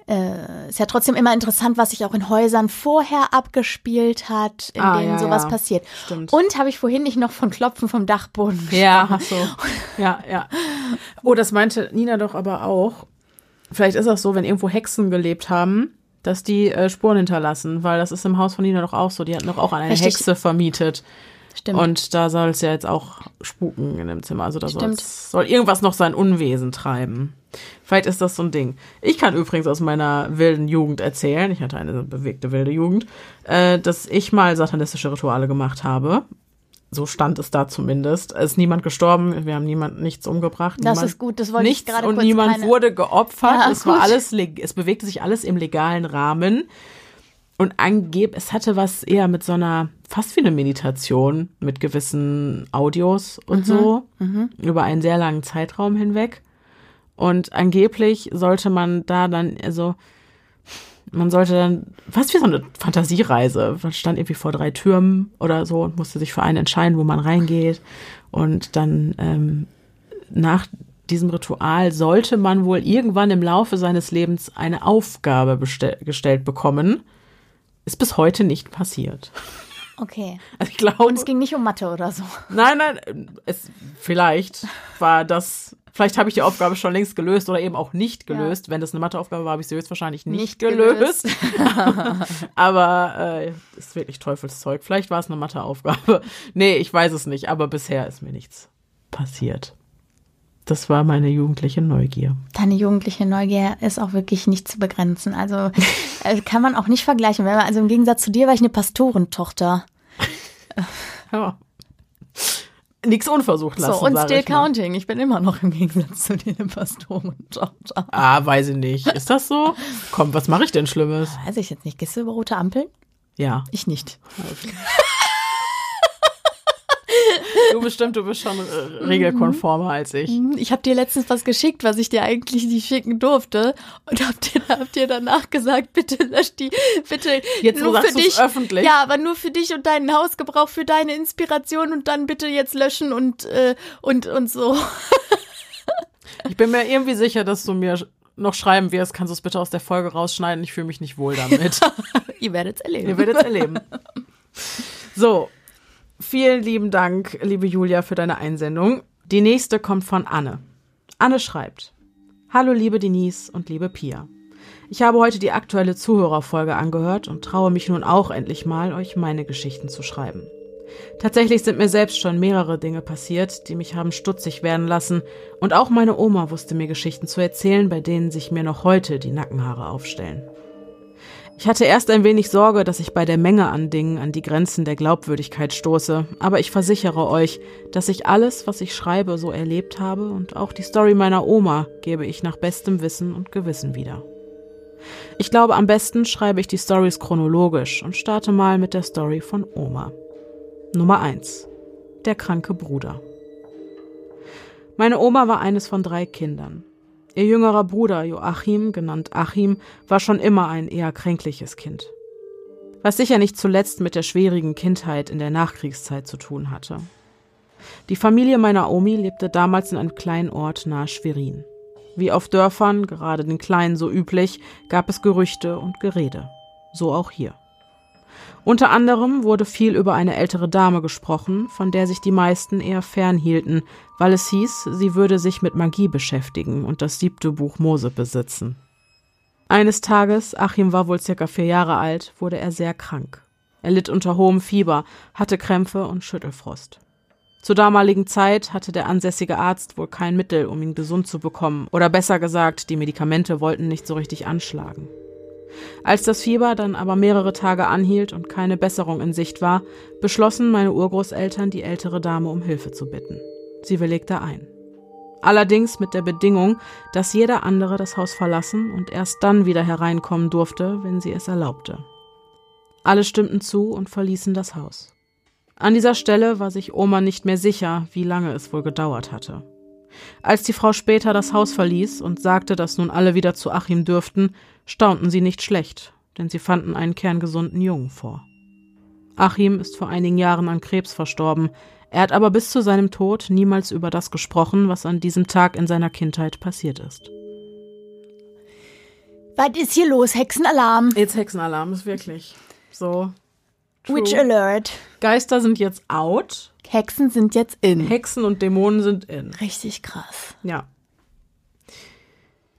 äh, ist ja trotzdem immer interessant, was sich auch in Häusern vorher abgespielt hat, in ah, denen ja, sowas ja. passiert. Stimmt. Und habe ich vorhin nicht noch von Klopfen vom Dachboden gesprochen. Ja, so. ja, ja. Oh, das meinte Nina doch aber auch. Vielleicht ist das so, wenn irgendwo Hexen gelebt haben, dass die äh, Spuren hinterlassen, weil das ist im Haus von Nina doch auch so. Die hat noch auch eine Richtig. Hexe vermietet. Stimmt. Und da soll es ja jetzt auch spuken in dem Zimmer. Also da soll irgendwas noch sein Unwesen treiben. Vielleicht ist das so ein Ding. Ich kann übrigens aus meiner wilden Jugend erzählen, ich hatte eine bewegte wilde Jugend, äh, dass ich mal satanistische Rituale gemacht habe. So stand es da zumindest. Es ist niemand gestorben, wir haben niemand nichts umgebracht. Das ist gut, das wollte nichts ich gerade und kurz niemand meine... wurde geopfert. Ja, es gut. war alles, es bewegte sich alles im legalen Rahmen. Und angeblich, es hatte was eher mit so einer, fast wie eine Meditation, mit gewissen Audios und mhm, so, mhm. über einen sehr langen Zeitraum hinweg. Und angeblich sollte man da dann, also, man sollte dann, fast wie so eine Fantasiereise. Man stand irgendwie vor drei Türmen oder so und musste sich für einen entscheiden, wo man reingeht. Und dann ähm, nach diesem Ritual sollte man wohl irgendwann im Laufe seines Lebens eine Aufgabe gestellt bekommen. Ist bis heute nicht passiert. Okay. Also ich glaube. Und es ging nicht um Mathe oder so. Nein, nein, es vielleicht war das Vielleicht habe ich die Aufgabe schon längst gelöst oder eben auch nicht gelöst. Ja. Wenn das eine Matheaufgabe war, habe ich sie höchstwahrscheinlich nicht, nicht gelöst. gelöst. aber äh, ist wirklich Teufelszeug. Vielleicht war es eine Matheaufgabe. Nee, ich weiß es nicht, aber bisher ist mir nichts passiert. Das war meine jugendliche Neugier. Deine jugendliche Neugier ist auch wirklich nicht zu begrenzen. Also äh, kann man auch nicht vergleichen. Also im Gegensatz zu dir war ich eine Pastorentochter. ja nichts unversucht lassen. So, und still ich counting. Ich bin immer noch im Gegensatz zu dir eine Pastorentochter. Ah, weiß ich nicht. Ist das so? Komm, was mache ich denn Schlimmes? Weiß ich jetzt nicht. Gehst du über rote Ampeln? Ja. Ich nicht. Okay. Du bestimmt, du bist schon äh, regelkonformer als ich. Mhm. Ich habe dir letztens was geschickt, was ich dir eigentlich nicht schicken durfte. Und hab dir, hab dir danach gesagt, bitte lösch die, bitte jetzt nur für dich. öffentlich. Ja, aber nur für dich und deinen Hausgebrauch, für deine Inspiration und dann bitte jetzt löschen und, äh, und, und so. Ich bin mir irgendwie sicher, dass du mir noch schreiben wirst, kannst du es bitte aus der Folge rausschneiden. Ich fühle mich nicht wohl damit. Ihr werdet es erleben. Ihr werdet es erleben. So, Vielen lieben Dank, liebe Julia, für deine Einsendung. Die nächste kommt von Anne. Anne schreibt: Hallo, liebe Denise und liebe Pia. Ich habe heute die aktuelle Zuhörerfolge angehört und traue mich nun auch endlich mal, euch meine Geschichten zu schreiben. Tatsächlich sind mir selbst schon mehrere Dinge passiert, die mich haben stutzig werden lassen, und auch meine Oma wusste mir Geschichten zu erzählen, bei denen sich mir noch heute die Nackenhaare aufstellen. Ich hatte erst ein wenig Sorge, dass ich bei der Menge an Dingen an die Grenzen der Glaubwürdigkeit stoße, aber ich versichere euch, dass ich alles, was ich schreibe, so erlebt habe und auch die Story meiner Oma gebe ich nach bestem Wissen und Gewissen wieder. Ich glaube, am besten schreibe ich die Stories chronologisch und starte mal mit der Story von Oma. Nummer 1. Der kranke Bruder. Meine Oma war eines von drei Kindern. Ihr jüngerer Bruder Joachim, genannt Achim, war schon immer ein eher kränkliches Kind. Was sicher nicht zuletzt mit der schwierigen Kindheit in der Nachkriegszeit zu tun hatte. Die Familie meiner Omi lebte damals in einem kleinen Ort nahe Schwerin. Wie auf Dörfern, gerade den kleinen so üblich, gab es Gerüchte und Gerede. So auch hier. Unter anderem wurde viel über eine ältere Dame gesprochen, von der sich die meisten eher fernhielten, weil es hieß, sie würde sich mit Magie beschäftigen und das siebte Buch Mose besitzen. Eines Tages, Achim war wohl circa vier Jahre alt, wurde er sehr krank. Er litt unter hohem Fieber, hatte Krämpfe und Schüttelfrost. Zur damaligen Zeit hatte der ansässige Arzt wohl kein Mittel, um ihn gesund zu bekommen, oder besser gesagt, die Medikamente wollten nicht so richtig anschlagen. Als das Fieber dann aber mehrere Tage anhielt und keine Besserung in Sicht war, beschlossen meine Urgroßeltern, die ältere Dame um Hilfe zu bitten. Sie willigte ein. Allerdings mit der Bedingung, dass jeder andere das Haus verlassen und erst dann wieder hereinkommen durfte, wenn sie es erlaubte. Alle stimmten zu und verließen das Haus. An dieser Stelle war sich Oma nicht mehr sicher, wie lange es wohl gedauert hatte. Als die Frau später das Haus verließ und sagte, dass nun alle wieder zu Achim dürften, staunten sie nicht schlecht, denn sie fanden einen kerngesunden Jungen vor. Achim ist vor einigen Jahren an Krebs verstorben, er hat aber bis zu seinem Tod niemals über das gesprochen, was an diesem Tag in seiner Kindheit passiert ist. Was ist hier los? Hexenalarm. Jetzt Hexenalarm ist wirklich so. True. Witch Alert. Geister sind jetzt out. Hexen sind jetzt in. Hexen und Dämonen sind in. Richtig krass. Ja.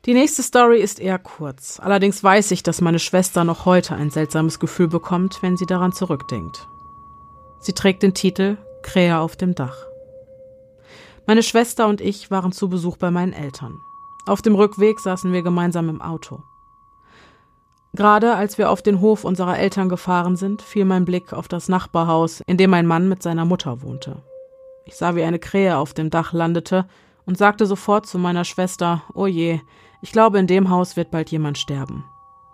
Die nächste Story ist eher kurz. Allerdings weiß ich, dass meine Schwester noch heute ein seltsames Gefühl bekommt, wenn sie daran zurückdenkt. Sie trägt den Titel Krähe auf dem Dach. Meine Schwester und ich waren zu Besuch bei meinen Eltern. Auf dem Rückweg saßen wir gemeinsam im Auto. Gerade als wir auf den Hof unserer Eltern gefahren sind, fiel mein Blick auf das Nachbarhaus, in dem mein Mann mit seiner Mutter wohnte. Ich sah, wie eine Krähe auf dem Dach landete und sagte sofort zu meiner Schwester, oh je, ich glaube, in dem Haus wird bald jemand sterben.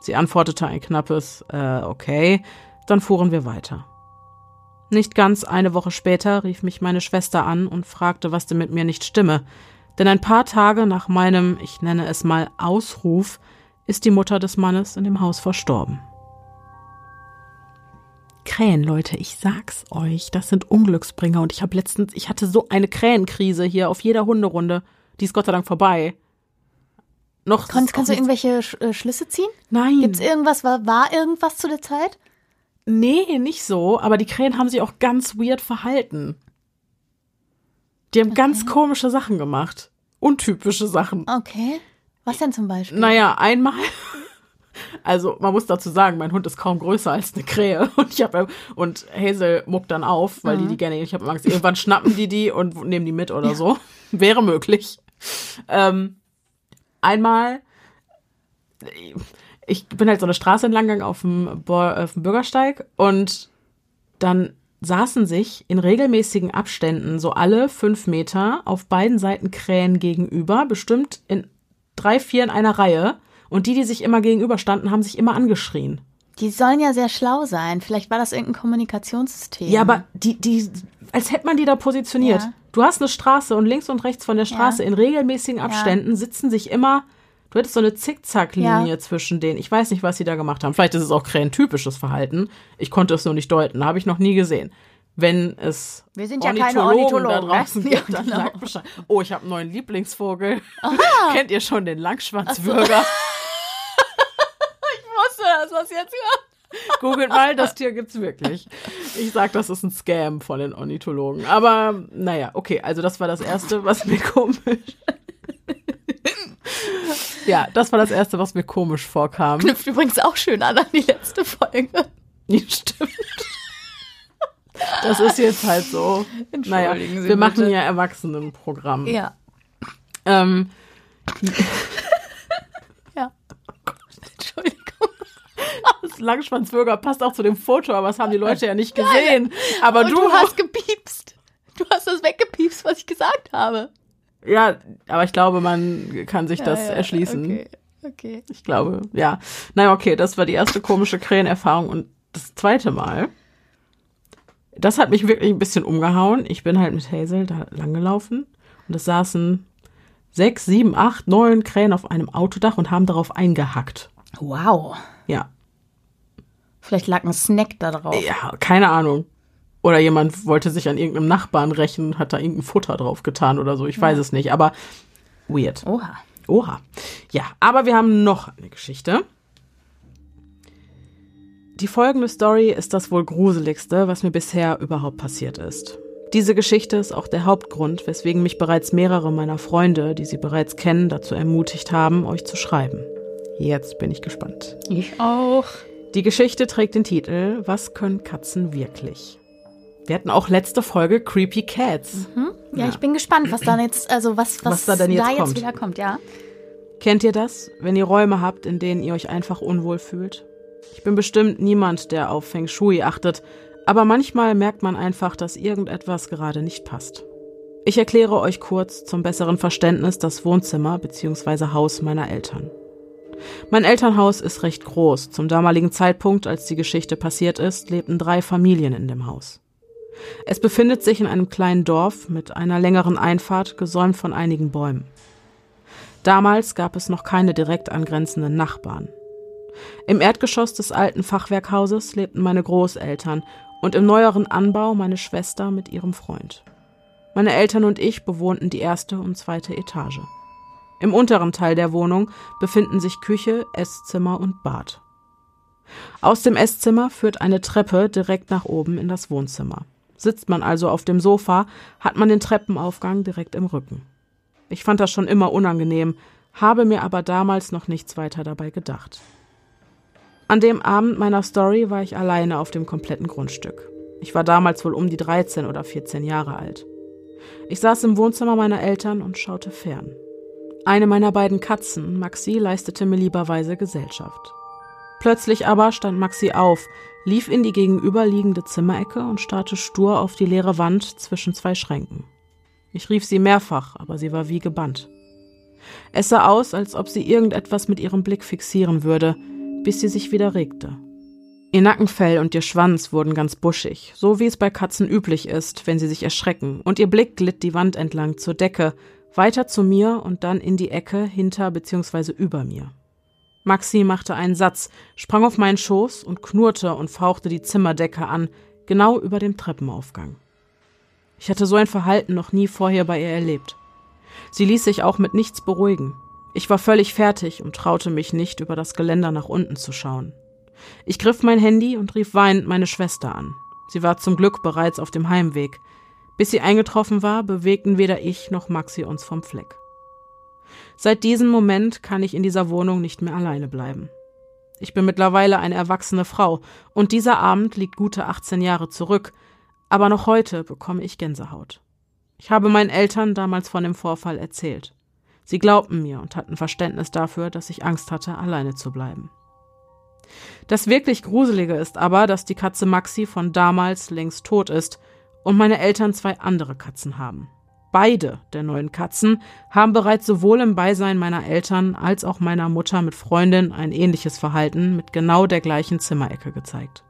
Sie antwortete ein knappes, äh, okay, dann fuhren wir weiter. Nicht ganz eine Woche später rief mich meine Schwester an und fragte, was denn mit mir nicht stimme, denn ein paar Tage nach meinem, ich nenne es mal, Ausruf, ist die Mutter des Mannes in dem Haus verstorben. Krähen, Leute, ich sag's euch, das sind Unglücksbringer und ich habe letztens, ich hatte so eine Krähenkrise hier auf jeder Hunderunde, die ist Gott sei Dank vorbei. Noch kannst, kannst du irgendwelche Sch äh, Schlüsse ziehen? Nein. Gibt's irgendwas, war, war irgendwas zu der Zeit? Nee, nicht so, aber die Krähen haben sich auch ganz weird verhalten. Die haben okay. ganz komische Sachen gemacht. Untypische Sachen. Okay. Was denn zum Beispiel? Naja, einmal. Also man muss dazu sagen, mein Hund ist kaum größer als eine Krähe und ich habe und Hazel muckt dann auf, weil mhm. die die gerne. Ich habe Angst, irgendwann schnappen die die und nehmen die mit oder ja. so. Wäre möglich. Ähm, einmal, ich bin halt so eine Straße entlang gegangen auf dem, auf dem Bürgersteig und dann saßen sich in regelmäßigen Abständen so alle fünf Meter auf beiden Seiten Krähen gegenüber, bestimmt in drei, vier in einer Reihe. Und die, die sich immer gegenüberstanden, haben sich immer angeschrien. Die sollen ja sehr schlau sein. Vielleicht war das irgendein Kommunikationssystem. Ja, aber die, die, als hätte man die da positioniert. Ja. Du hast eine Straße und links und rechts von der Straße ja. in regelmäßigen Abständen ja. sitzen sich immer, du hättest so eine Zickzacklinie zwischen denen. Ich weiß nicht, was sie da gemacht haben. Vielleicht ist es auch krähentypisches Verhalten. Ich konnte es nur nicht deuten. Habe ich noch nie gesehen wenn es Wir sind ja keine Ornithologen da draußen ne? gibt, dann genau. sagt Bescheid. Oh, ich habe einen neuen Lieblingsvogel. Kennt ihr schon den Langschwanzwürger? ich wusste, dass das jetzt kommt. Googelt mal, das Tier gibt's wirklich. Ich sag, das ist ein Scam von den Ornithologen. Aber naja, okay, also das war das Erste, was mir komisch. ja, das war das Erste, was mir komisch vorkam. Knüpft übrigens auch schön an an die letzte Folge. Stimmt. Das ist jetzt halt so. Naja, wir machen bitte. ja Erwachsenenprogramm. Ja. Ähm, Ja. Entschuldigung. das Langschwanzbürger passt auch zu dem Foto, aber das haben die Leute ja nicht gesehen. Aber du, du hast gepiepst. Du hast das weggepiepst, was ich gesagt habe. Ja, aber ich glaube, man kann sich das Ja, ja, erschließen. Okay. okay. Ich glaube, ja. Naja, okay, das war die erste komische Krähenerfahrung. Und das zweite Mal, das hat mich wirklich ein bisschen umgehauen. Ich bin halt mit Hazel da langgelaufen und es saßen sechs, sieben, acht, neun Krähen auf einem Autodach und haben darauf eingehackt. Wow. Ja, Vielleicht lag ein Snack da drauf. ja, keine Ahnung. Oder jemand wollte sich an irgendeinem Nachbarn rächen und hat da irgendein Futter drauf getan oder so. Ich weiß es nicht, aber weird. Oha. Oha. Ja, aber wir haben noch eine Geschichte. Die folgende Story ist das wohl gruseligste, was mir bisher überhaupt passiert ist. Diese Geschichte ist auch der Hauptgrund, weswegen mich bereits mehrere meiner Freunde, die sie bereits kennen, dazu ermutigt haben, euch zu schreiben. Jetzt bin ich gespannt. Ich auch. Die Geschichte trägt den Titel Was können Katzen wirklich? Wir hatten auch letzte Folge Creepy Cats. Ja, ich bin gespannt, was dann jetzt, also was, was, Was da jetzt kommt. wieder kommt, ja. Kennt ihr das, wenn ihr Räume habt, in denen ihr euch einfach unwohl fühlt? Ich bin bestimmt niemand, der auf Feng Shui achtet, aber manchmal merkt man einfach, dass irgendetwas gerade nicht passt. Ich erkläre euch kurz zum besseren Verständnis das Wohnzimmer bzw. Haus meiner Eltern. Mein Elternhaus ist recht groß. Zum damaligen Zeitpunkt, als die Geschichte passiert ist, lebten drei Familien in dem Haus. Es befindet sich in einem kleinen Dorf mit einer längeren Einfahrt, gesäumt von einigen Bäumen. Damals gab es noch keine direkt angrenzenden Nachbarn. Im Erdgeschoss des alten Fachwerkhauses lebten meine Großeltern und im neueren Anbau meine Schwester mit ihrem Freund. Meine Eltern und ich bewohnten die erste und zweite Etage. Im unteren Teil der Wohnung befinden sich Küche, Esszimmer und Bad. Aus dem Esszimmer führt eine Treppe direkt nach oben in das Wohnzimmer. Sitzt man also auf dem Sofa, hat man den Treppenaufgang direkt im Rücken. Ich fand das schon immer unangenehm, habe mir aber damals noch nichts weiter dabei gedacht. An dem Abend meiner Story war ich alleine auf dem kompletten Grundstück. Ich war damals wohl um die 13 oder 14 Jahre alt. Ich saß im Wohnzimmer meiner Eltern und schaute fern. Eine meiner beiden Katzen, Maxi, leistete mir lieberweise Gesellschaft. Plötzlich aber stand Maxi auf, lief in die gegenüberliegende Zimmerecke und starrte stur auf die leere Wand zwischen zwei Schränken. Ich rief sie mehrfach, aber sie war wie gebannt. Es sah aus, als ob sie irgendetwas mit ihrem Blick fixieren würde, bis sie sich wieder regte. Ihr Nackenfell und ihr Schwanz wurden ganz buschig, so wie es bei Katzen üblich ist, wenn sie sich erschrecken, und ihr Blick glitt die Wand entlang zur Decke, weiter zu mir und dann in die Ecke hinter bzw. über mir. Maxi machte einen Satz, sprang auf meinen Schoß und knurrte und fauchte die Zimmerdecke an, genau über dem Treppenaufgang. Ich hatte so ein Verhalten noch nie vorher bei ihr erlebt. Sie ließ sich auch mit nichts beruhigen. Ich war völlig fertig und traute mich nicht, über das Geländer nach unten zu schauen. Ich griff mein Handy und rief weinend meine Schwester an. Sie war zum Glück bereits auf dem Heimweg. Bis sie eingetroffen war, bewegten weder ich noch Maxi uns vom Fleck. Seit diesem Moment kann ich in dieser Wohnung nicht mehr alleine bleiben. Ich bin mittlerweile eine erwachsene Frau und dieser Abend liegt gute 18 Jahre zurück, aber noch heute bekomme ich Gänsehaut. Ich habe meinen Eltern damals von dem Vorfall erzählt. Sie glaubten mir und hatten Verständnis dafür, dass ich Angst hatte, alleine zu bleiben. Das wirklich Gruselige ist aber, dass die Katze Maxi von damals längst tot ist und meine Eltern zwei andere Katzen haben. Beide der neuen Katzen haben bereits sowohl im Beisein meiner Eltern als auch meiner Mutter mit Freundin ein ähnliches Verhalten mit genau der gleichen Zimmerecke gezeigt.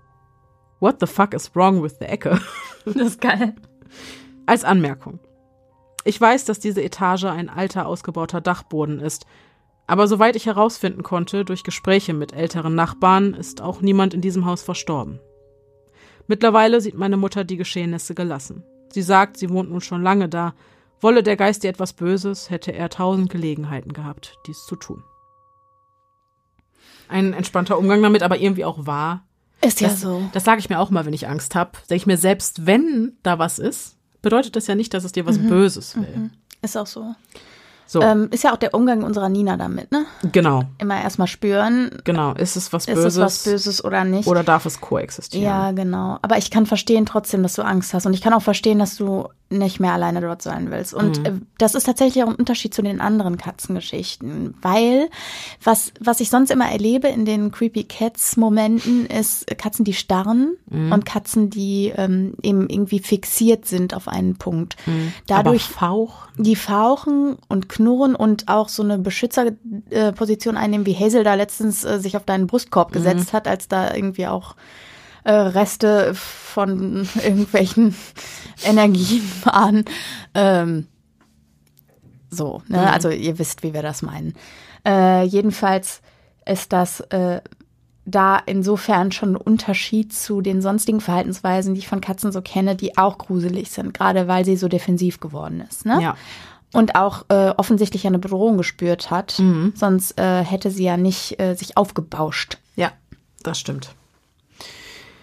What the fuck is wrong with the Ecke? Das ist geil. Als Anmerkung. Ich weiß, dass diese Etage ein alter, ausgebauter Dachboden ist, aber soweit ich herausfinden konnte, durch Gespräche mit älteren Nachbarn, ist auch niemand in diesem Haus verstorben. Mittlerweile sieht meine Mutter die Geschehnisse gelassen. Sie sagt, sie wohnt nun schon lange da. Wolle der Geist ihr etwas Böses, hätte er tausend Gelegenheiten gehabt, dies zu tun. Ein entspannter Umgang damit, aber irgendwie auch wahr. Ist ja Das, so. das sage ich mir auch mal, wenn ich Angst habe. Denke ich mir, selbst wenn da was ist, bedeutet das ja nicht, dass es dir was Böses will. Ist auch so. So. Ähm, ist ja auch der Umgang unserer Nina damit, ne? Genau, Immer erstmal spüren, genau. Ist es was ist Böses es was Böses oder nicht. oder darf es koexistieren? ja, genau. Aber ich kann verstehen trotzdem, dass du Angst hast. Und ich kann auch verstehen, dass du nicht mehr alleine dort sein willst. Und äh, das ist tatsächlich auch ein Unterschied zu den anderen Katzengeschichten. Weil, was, was ich sonst immer erlebe in den Creepy Cats Momenten, ist Katzen, die starren und Katzen, die ähm, eben irgendwie fixiert sind auf einen Punkt. Dadurch Aber Fauch. die fauchen und knurren und auch so eine Beschützerposition einnehmen, wie Hazel da letztens äh, sich auf deinen Brustkorb gesetzt hat, als da irgendwie auch äh, Reste von irgendwelchen Energien waren. Ähm, so, ne? Also ihr wisst, wie wir das meinen. Äh, jedenfalls ist das äh, da insofern schon ein Unterschied zu den sonstigen Verhaltensweisen, die ich von Katzen so kenne, die auch gruselig sind, gerade weil sie so defensiv geworden ist. Ne? Ja. Und auch äh, offensichtlich eine Bedrohung gespürt hat. Sonst äh, hätte sie ja nicht äh, sich aufgebauscht. Ja, das stimmt.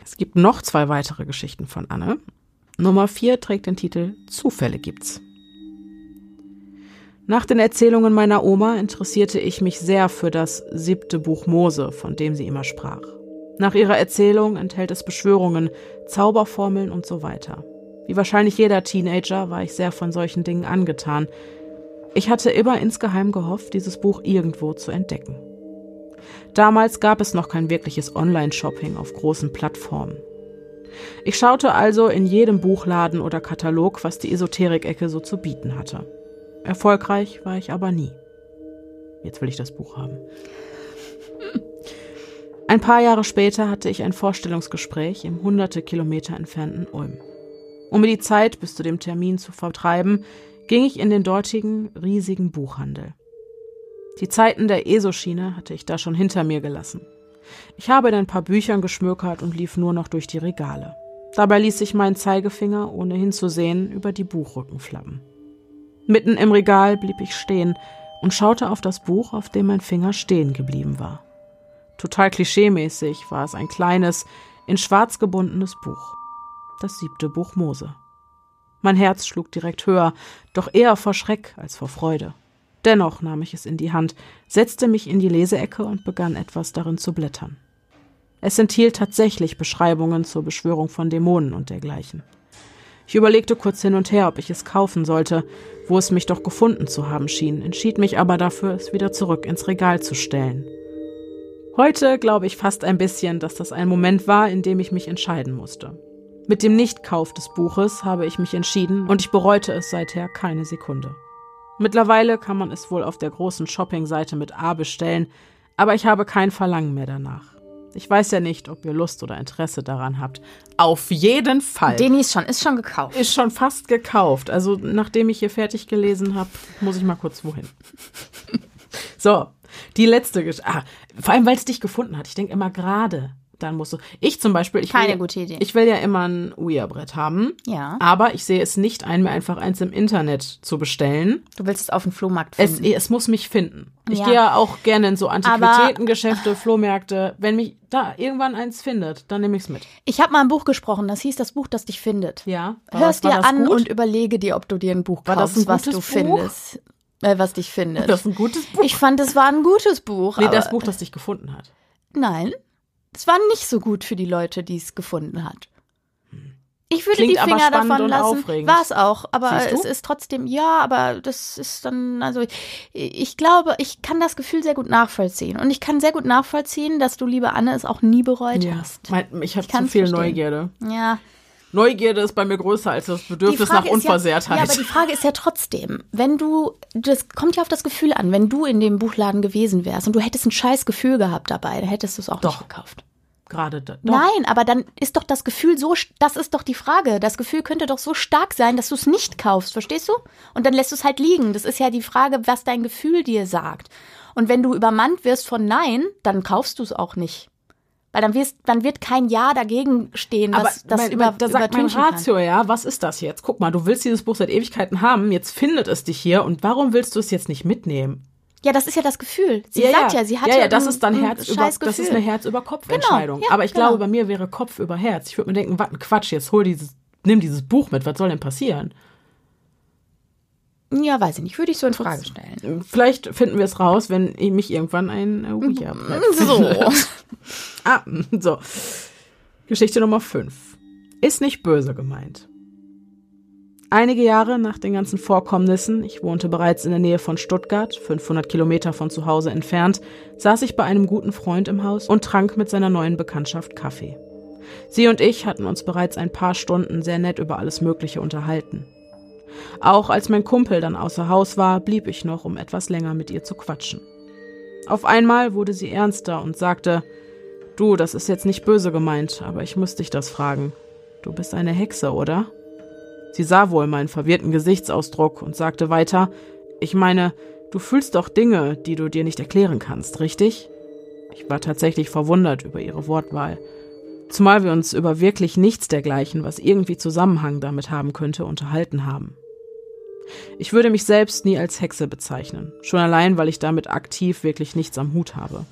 Es gibt noch zwei weitere Geschichten von Anne. Nummer vier trägt den Titel Zufälle gibt's. Nach den Erzählungen meiner Oma interessierte ich mich sehr für das siebte Buch Mose, von dem sie immer sprach. Nach ihrer Erzählung enthält es Beschwörungen, Zauberformeln und so weiter. Wie wahrscheinlich jeder Teenager war ich sehr von solchen Dingen angetan. Ich hatte immer insgeheim gehofft, dieses Buch irgendwo zu entdecken. Damals gab es noch kein wirkliches Online-Shopping auf großen Plattformen. Ich schaute also in jedem Buchladen oder Katalog, was die Esoterik-Ecke so zu bieten hatte. Erfolgreich war ich aber nie. Jetzt will ich das Buch haben. Ein paar Jahre später hatte ich ein Vorstellungsgespräch im hunderte Kilometer entfernten Ulm. Um mir die Zeit bis zu dem Termin zu vertreiben, ging ich in den dortigen riesigen Buchhandel. Die Zeiten der ESO-Schiene hatte ich da schon hinter mir gelassen. Ich habe in ein paar Büchern geschmökert und lief nur noch durch die Regale. Dabei ließ ich meinen Zeigefinger, ohne hinzusehen, über die Buchrücken flappen. Mitten im Regal blieb ich stehen und schaute auf das Buch, auf dem mein Finger stehen geblieben war. Total klischeemäßig war es ein kleines, in schwarz gebundenes Buch. Das siebte Buch Mose. Mein Herz schlug direkt höher, doch eher vor Schreck als vor Freude. Dennoch nahm ich es in die Hand, setzte mich in die Leseecke und begann etwas darin zu blättern. Es enthielt tatsächlich Beschreibungen zur Beschwörung von Dämonen und dergleichen. Ich überlegte kurz hin und her, ob ich es kaufen sollte, wo es mich doch gefunden zu haben schien, entschied mich aber dafür, es wieder zurück ins Regal zu stellen. Heute glaube ich fast ein bisschen, dass das ein Moment war, in dem ich mich entscheiden musste. Mit dem Nichtkauf des Buches habe ich mich entschieden und ich bereute es seither keine Sekunde. Mittlerweile kann man es wohl auf der großen Shoppingseite mit A bestellen, aber ich habe kein Verlangen mehr danach. Ich weiß ja nicht, ob ihr Lust oder Interesse daran habt. Auf jeden Fall. Denis schon, ist schon gekauft. ist schon fast gekauft. Also nachdem ich hier fertig gelesen habe, muss ich mal kurz wohin. so, die letzte Geschichte. Ah, vor allem, weil es dich gefunden hat. Ich denke immer gerade, dann musst du. Ich zum Beispiel, ich Keine will, gute Idee. Ich will ja immer ein Ouija-Brett haben. Ja. Aber ich sehe es nicht ein, mir einfach eins im Internet zu bestellen. Du willst es auf dem Flohmarkt Es, finden. es muss mich finden. Ich Ja. gehe ja auch gerne in so Antiquitätengeschäfte, Flohmärkte. Wenn mich da irgendwann eins findet, dann nehme ich es mit. Ich habe mal ein Buch gesprochen, das hieß das Buch, das dich findet. Ja. War Hör das- es war dir an gut? und überlege dir, ob du dir ein Buch War das kaufst, was du Buch? findest. Äh, was dich findet. Das ist ein gutes Buch. ich fand, es war ein gutes Buch. nee, das Buch, das dich gefunden hat. Nein, es war nicht so gut für die Leute, die es gefunden hat. Ich würde Klingt die Finger davon lassen. War es auch, aber es ist trotzdem, ja, aber das ist dann, also ich glaube, ich kann das Gefühl sehr gut nachvollziehen. Und ich kann sehr gut nachvollziehen, dass du, liebe Anne, es auch nie bereut hast. Mein, ich habe zu viel verstehen. Neugierde. Ja. Neugierde ist bei mir größer als das Bedürfnis nach ist ja, Unversehrtheit. ja, aber die Frage ist ja trotzdem, wenn du, das kommt ja auf das Gefühl an, wenn du in dem Buchladen gewesen wärst und du hättest ein scheiß Gefühl gehabt dabei, dann hättest du es auch Doch. nicht gekauft. Gerade da. Doch. Nein, aber dann ist doch das Gefühl so, das ist doch die Frage. Das Gefühl könnte doch so stark sein, dass du es nicht kaufst, verstehst du? Und dann lässt du es halt liegen. Das ist ja die Frage, was dein Gefühl dir sagt. Und wenn du übermannt wirst von Nein, dann kaufst du es auch nicht. Weil dann, wirst, dann wird kein Ja dagegen stehen, Aber was das mein, über, da sagt mein übertünchen kann. Ratio, ja, was ist das jetzt? Guck mal, du willst dieses Buch seit Ewigkeiten haben, jetzt findet es dich hier und warum willst du es jetzt nicht mitnehmen? Ja, das ist ja das Gefühl. Sie sagt ja, sie hat ja, ja, das ein- ist dann ein Herz über, das ist eine Herz über Kopf Entscheidung. Genau, ja, Aber ich genau. glaube, bei mir wäre Kopf über Herz. Ich würde mir denken, was ein Quatsch, jetzt hol dieses, nimm dieses Buch mit, was soll denn passieren? Ja, weiß ich nicht. Würde ich so in Frage stellen. Vielleicht finden wir es raus, wenn mich irgendwann ein äh, Ouija So. ah, so. Geschichte Nummer 5. Ist nicht böse gemeint. Einige Jahre nach den ganzen Vorkommnissen, ich wohnte bereits in der Nähe von Stuttgart, 500 Kilometer von zu Hause entfernt, saß ich bei einem guten Freund im Haus und trank mit seiner neuen Bekanntschaft Kaffee. Sie und ich hatten uns bereits ein paar Stunden sehr nett über alles Mögliche unterhalten. Auch als mein Kumpel dann außer Haus war, blieb ich noch, um etwas länger mit ihr zu quatschen. Auf einmal wurde sie ernster und sagte, Du, das ist jetzt nicht böse gemeint, aber ich muss dich das fragen. Du bist eine Hexe, oder? Sie sah wohl meinen verwirrten Gesichtsausdruck und sagte weiter, ich meine, du fühlst doch Dinge, die du dir nicht erklären kannst, richtig? Ich war tatsächlich verwundert über ihre Wortwahl. Zumal wir uns über wirklich nichts dergleichen, was irgendwie Zusammenhang damit haben könnte, unterhalten haben. Ich würde mich selbst nie als Hexe bezeichnen, schon allein, weil ich damit aktiv wirklich nichts am Hut habe.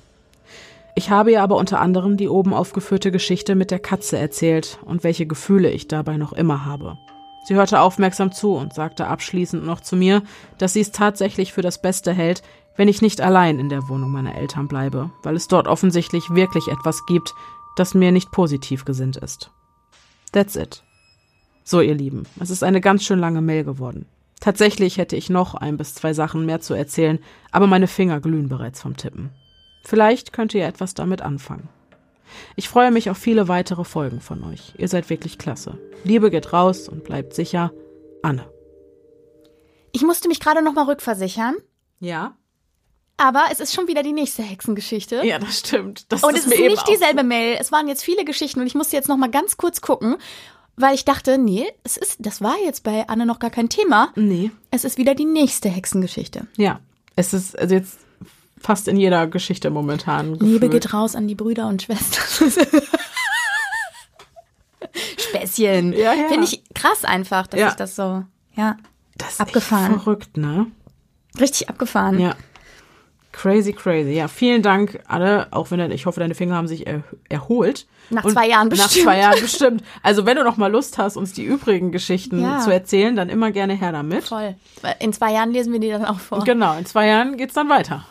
Ich habe ihr aber unter anderem die oben aufgeführte Geschichte mit der Katze erzählt und welche Gefühle ich dabei noch immer habe. Sie hörte aufmerksam zu und sagte abschließend noch zu mir, dass sie es tatsächlich für das Beste hält, wenn ich nicht allein in der Wohnung meiner Eltern bleibe, weil es dort offensichtlich wirklich etwas gibt, das mir nicht positiv gesinnt ist. That's it. So, ihr Lieben, es ist eine ganz schön lange Mail geworden. Tatsächlich hätte ich noch ein bis zwei Sachen mehr zu erzählen, aber meine Finger glühen bereits vom Tippen. Vielleicht könnt ihr etwas damit anfangen. Ich freue mich auf viele weitere Folgen von euch. Ihr seid wirklich klasse. Liebe geht raus und bleibt sicher. Anne. Ich musste mich gerade noch mal rückversichern. Ja? Aber es ist schon wieder die nächste Hexengeschichte. Ja, das stimmt. Das und ist es ist nicht auch- dieselbe Mail. Es waren jetzt viele Geschichten und ich musste jetzt noch mal ganz kurz gucken, weil ich dachte, nee, es ist, das war jetzt bei Anne noch gar kein Thema. Nee. Es ist wieder die nächste Hexengeschichte. Ja. Es ist also jetzt fast in jeder Geschichte momentan. Liebe gefühlt. geht raus an die Brüder und Schwestern. Späßchen. Ja, ja. Finde ich krass einfach, dass Ja. ich das so, ja, das ist abgefahren. Verrückt, ne? richtig abgefahren. Ja. Crazy, crazy. Ja, vielen Dank alle, auch wenn ich hoffe, deine Finger haben sich er, erholt. Nach Und zwei Jahren Nach bestimmt. zwei Jahren bestimmt. Also wenn du noch mal Lust hast, uns die übrigen Geschichten Ja. zu erzählen, dann immer gerne her damit. Voll. In zwei Jahren lesen wir die dann auch vor. Genau, in zwei Jahren geht's dann weiter.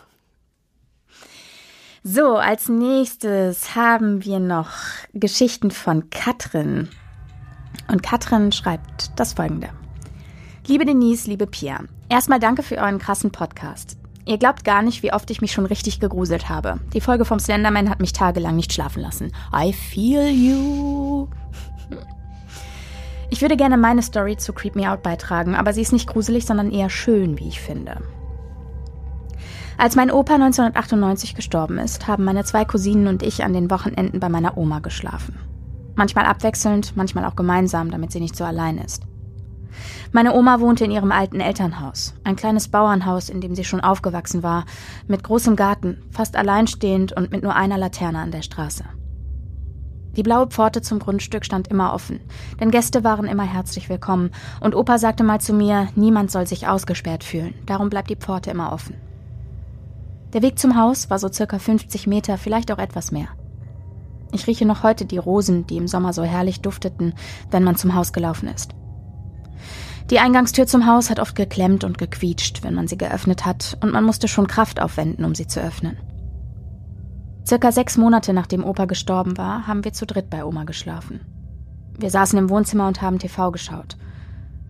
So, als nächstes haben wir noch Geschichten von Katrin. Und Katrin schreibt das folgende. Liebe Denise, liebe Pia, erstmal danke für euren krassen Podcast. Ihr glaubt gar nicht, wie oft ich mich schon richtig gegruselt habe. Die Folge vom Slenderman hat mich tagelang nicht schlafen lassen. I feel you. Ich würde gerne meine Story zu Creep Me Out beitragen, aber sie ist nicht gruselig, sondern eher schön, wie ich finde. Als mein Opa 1998 gestorben ist, haben meine zwei Cousinen und ich an den Wochenenden bei meiner Oma geschlafen. Manchmal abwechselnd, manchmal auch gemeinsam, damit sie nicht so allein ist. Meine Oma wohnte in ihrem alten Elternhaus, ein kleines Bauernhaus, in dem sie schon aufgewachsen war, mit großem Garten, fast alleinstehend und mit nur einer Laterne an der Straße. Die blaue Pforte zum Grundstück stand immer offen, denn Gäste waren immer herzlich willkommen, und Opa sagte mal zu mir, niemand soll sich ausgesperrt fühlen, darum bleibt die Pforte immer offen. Der Weg zum Haus war so circa 50 Meter, vielleicht auch etwas mehr. Ich rieche noch heute die Rosen, die im Sommer so herrlich dufteten, wenn man zum Haus gelaufen ist. Die Eingangstür zum Haus hat oft geklemmt und gequietscht, wenn man sie geöffnet hat, und man musste schon Kraft aufwenden, um sie zu öffnen. Circa sechs Monate nachdem Opa gestorben war, haben wir zu dritt bei Oma geschlafen. Wir saßen im Wohnzimmer und haben TV geschaut.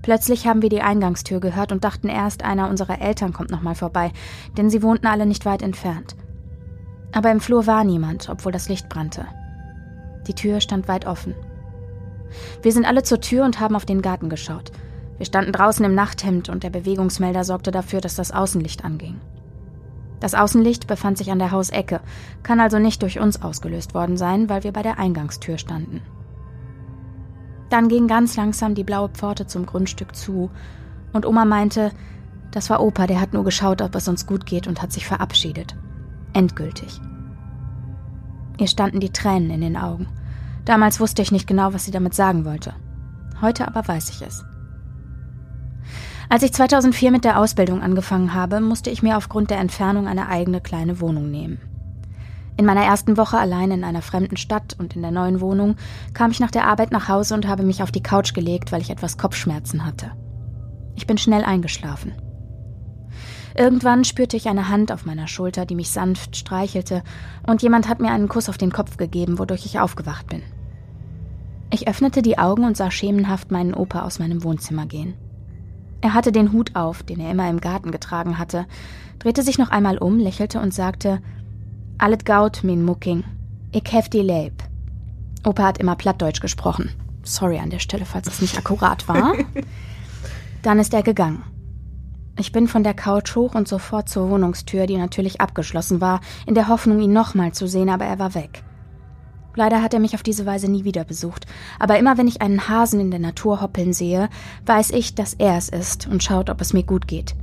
Plötzlich haben wir die Eingangstür gehört und dachten erst, einer unserer Eltern kommt nochmal vorbei, denn sie wohnten alle nicht weit entfernt. Aber im Flur war niemand, obwohl das Licht brannte. Die Tür stand weit offen. Wir sind alle zur Tür und haben auf den Garten geschaut. Wir standen draußen im Nachthemd und der Bewegungsmelder sorgte dafür, dass das Außenlicht anging. Das Außenlicht befand sich an der Hausecke, kann also nicht durch uns ausgelöst worden sein, weil wir bei der Eingangstür standen. Dann ging ganz langsam die blaue Pforte zum Grundstück zu, und Oma meinte, das war Opa, der hat nur geschaut, ob es uns gut geht und hat sich verabschiedet. Endgültig. Ihr standen die Tränen in den Augen. Damals wusste ich nicht genau, was sie damit sagen wollte. Heute aber weiß ich es. Als ich 2004 mit der Ausbildung angefangen habe, musste ich mir aufgrund der Entfernung eine eigene kleine Wohnung nehmen. In meiner ersten Woche allein in einer fremden Stadt und in der neuen Wohnung kam ich nach der Arbeit nach Hause und habe mich auf die Couch gelegt, weil ich etwas Kopfschmerzen hatte. Ich bin schnell eingeschlafen. Irgendwann spürte ich eine Hand auf meiner Schulter, die mich sanft streichelte, und jemand hat mir einen Kuss auf den Kopf gegeben, wodurch ich aufgewacht bin. Ich öffnete die Augen und sah schemenhaft meinen Opa aus meinem Wohnzimmer gehen. Er hatte den Hut auf, den er immer im Garten getragen hatte, drehte sich noch einmal um, lächelte und sagte: Allet gaut, min Mucking. Ich hef die Leib. Opa hat immer Plattdeutsch gesprochen. Sorry an der Stelle, falls es nicht akkurat war. Dann ist er gegangen. Ich bin von der Couch hoch und sofort zur Wohnungstür, die natürlich abgeschlossen war, in der Hoffnung, ihn nochmal zu sehen, aber er war weg. Leider hat er mich auf diese Weise nie wieder besucht, aber immer wenn ich einen Hasen in der Natur hoppeln sehe, weiß ich, dass er es ist und schaut, ob es mir gut geht.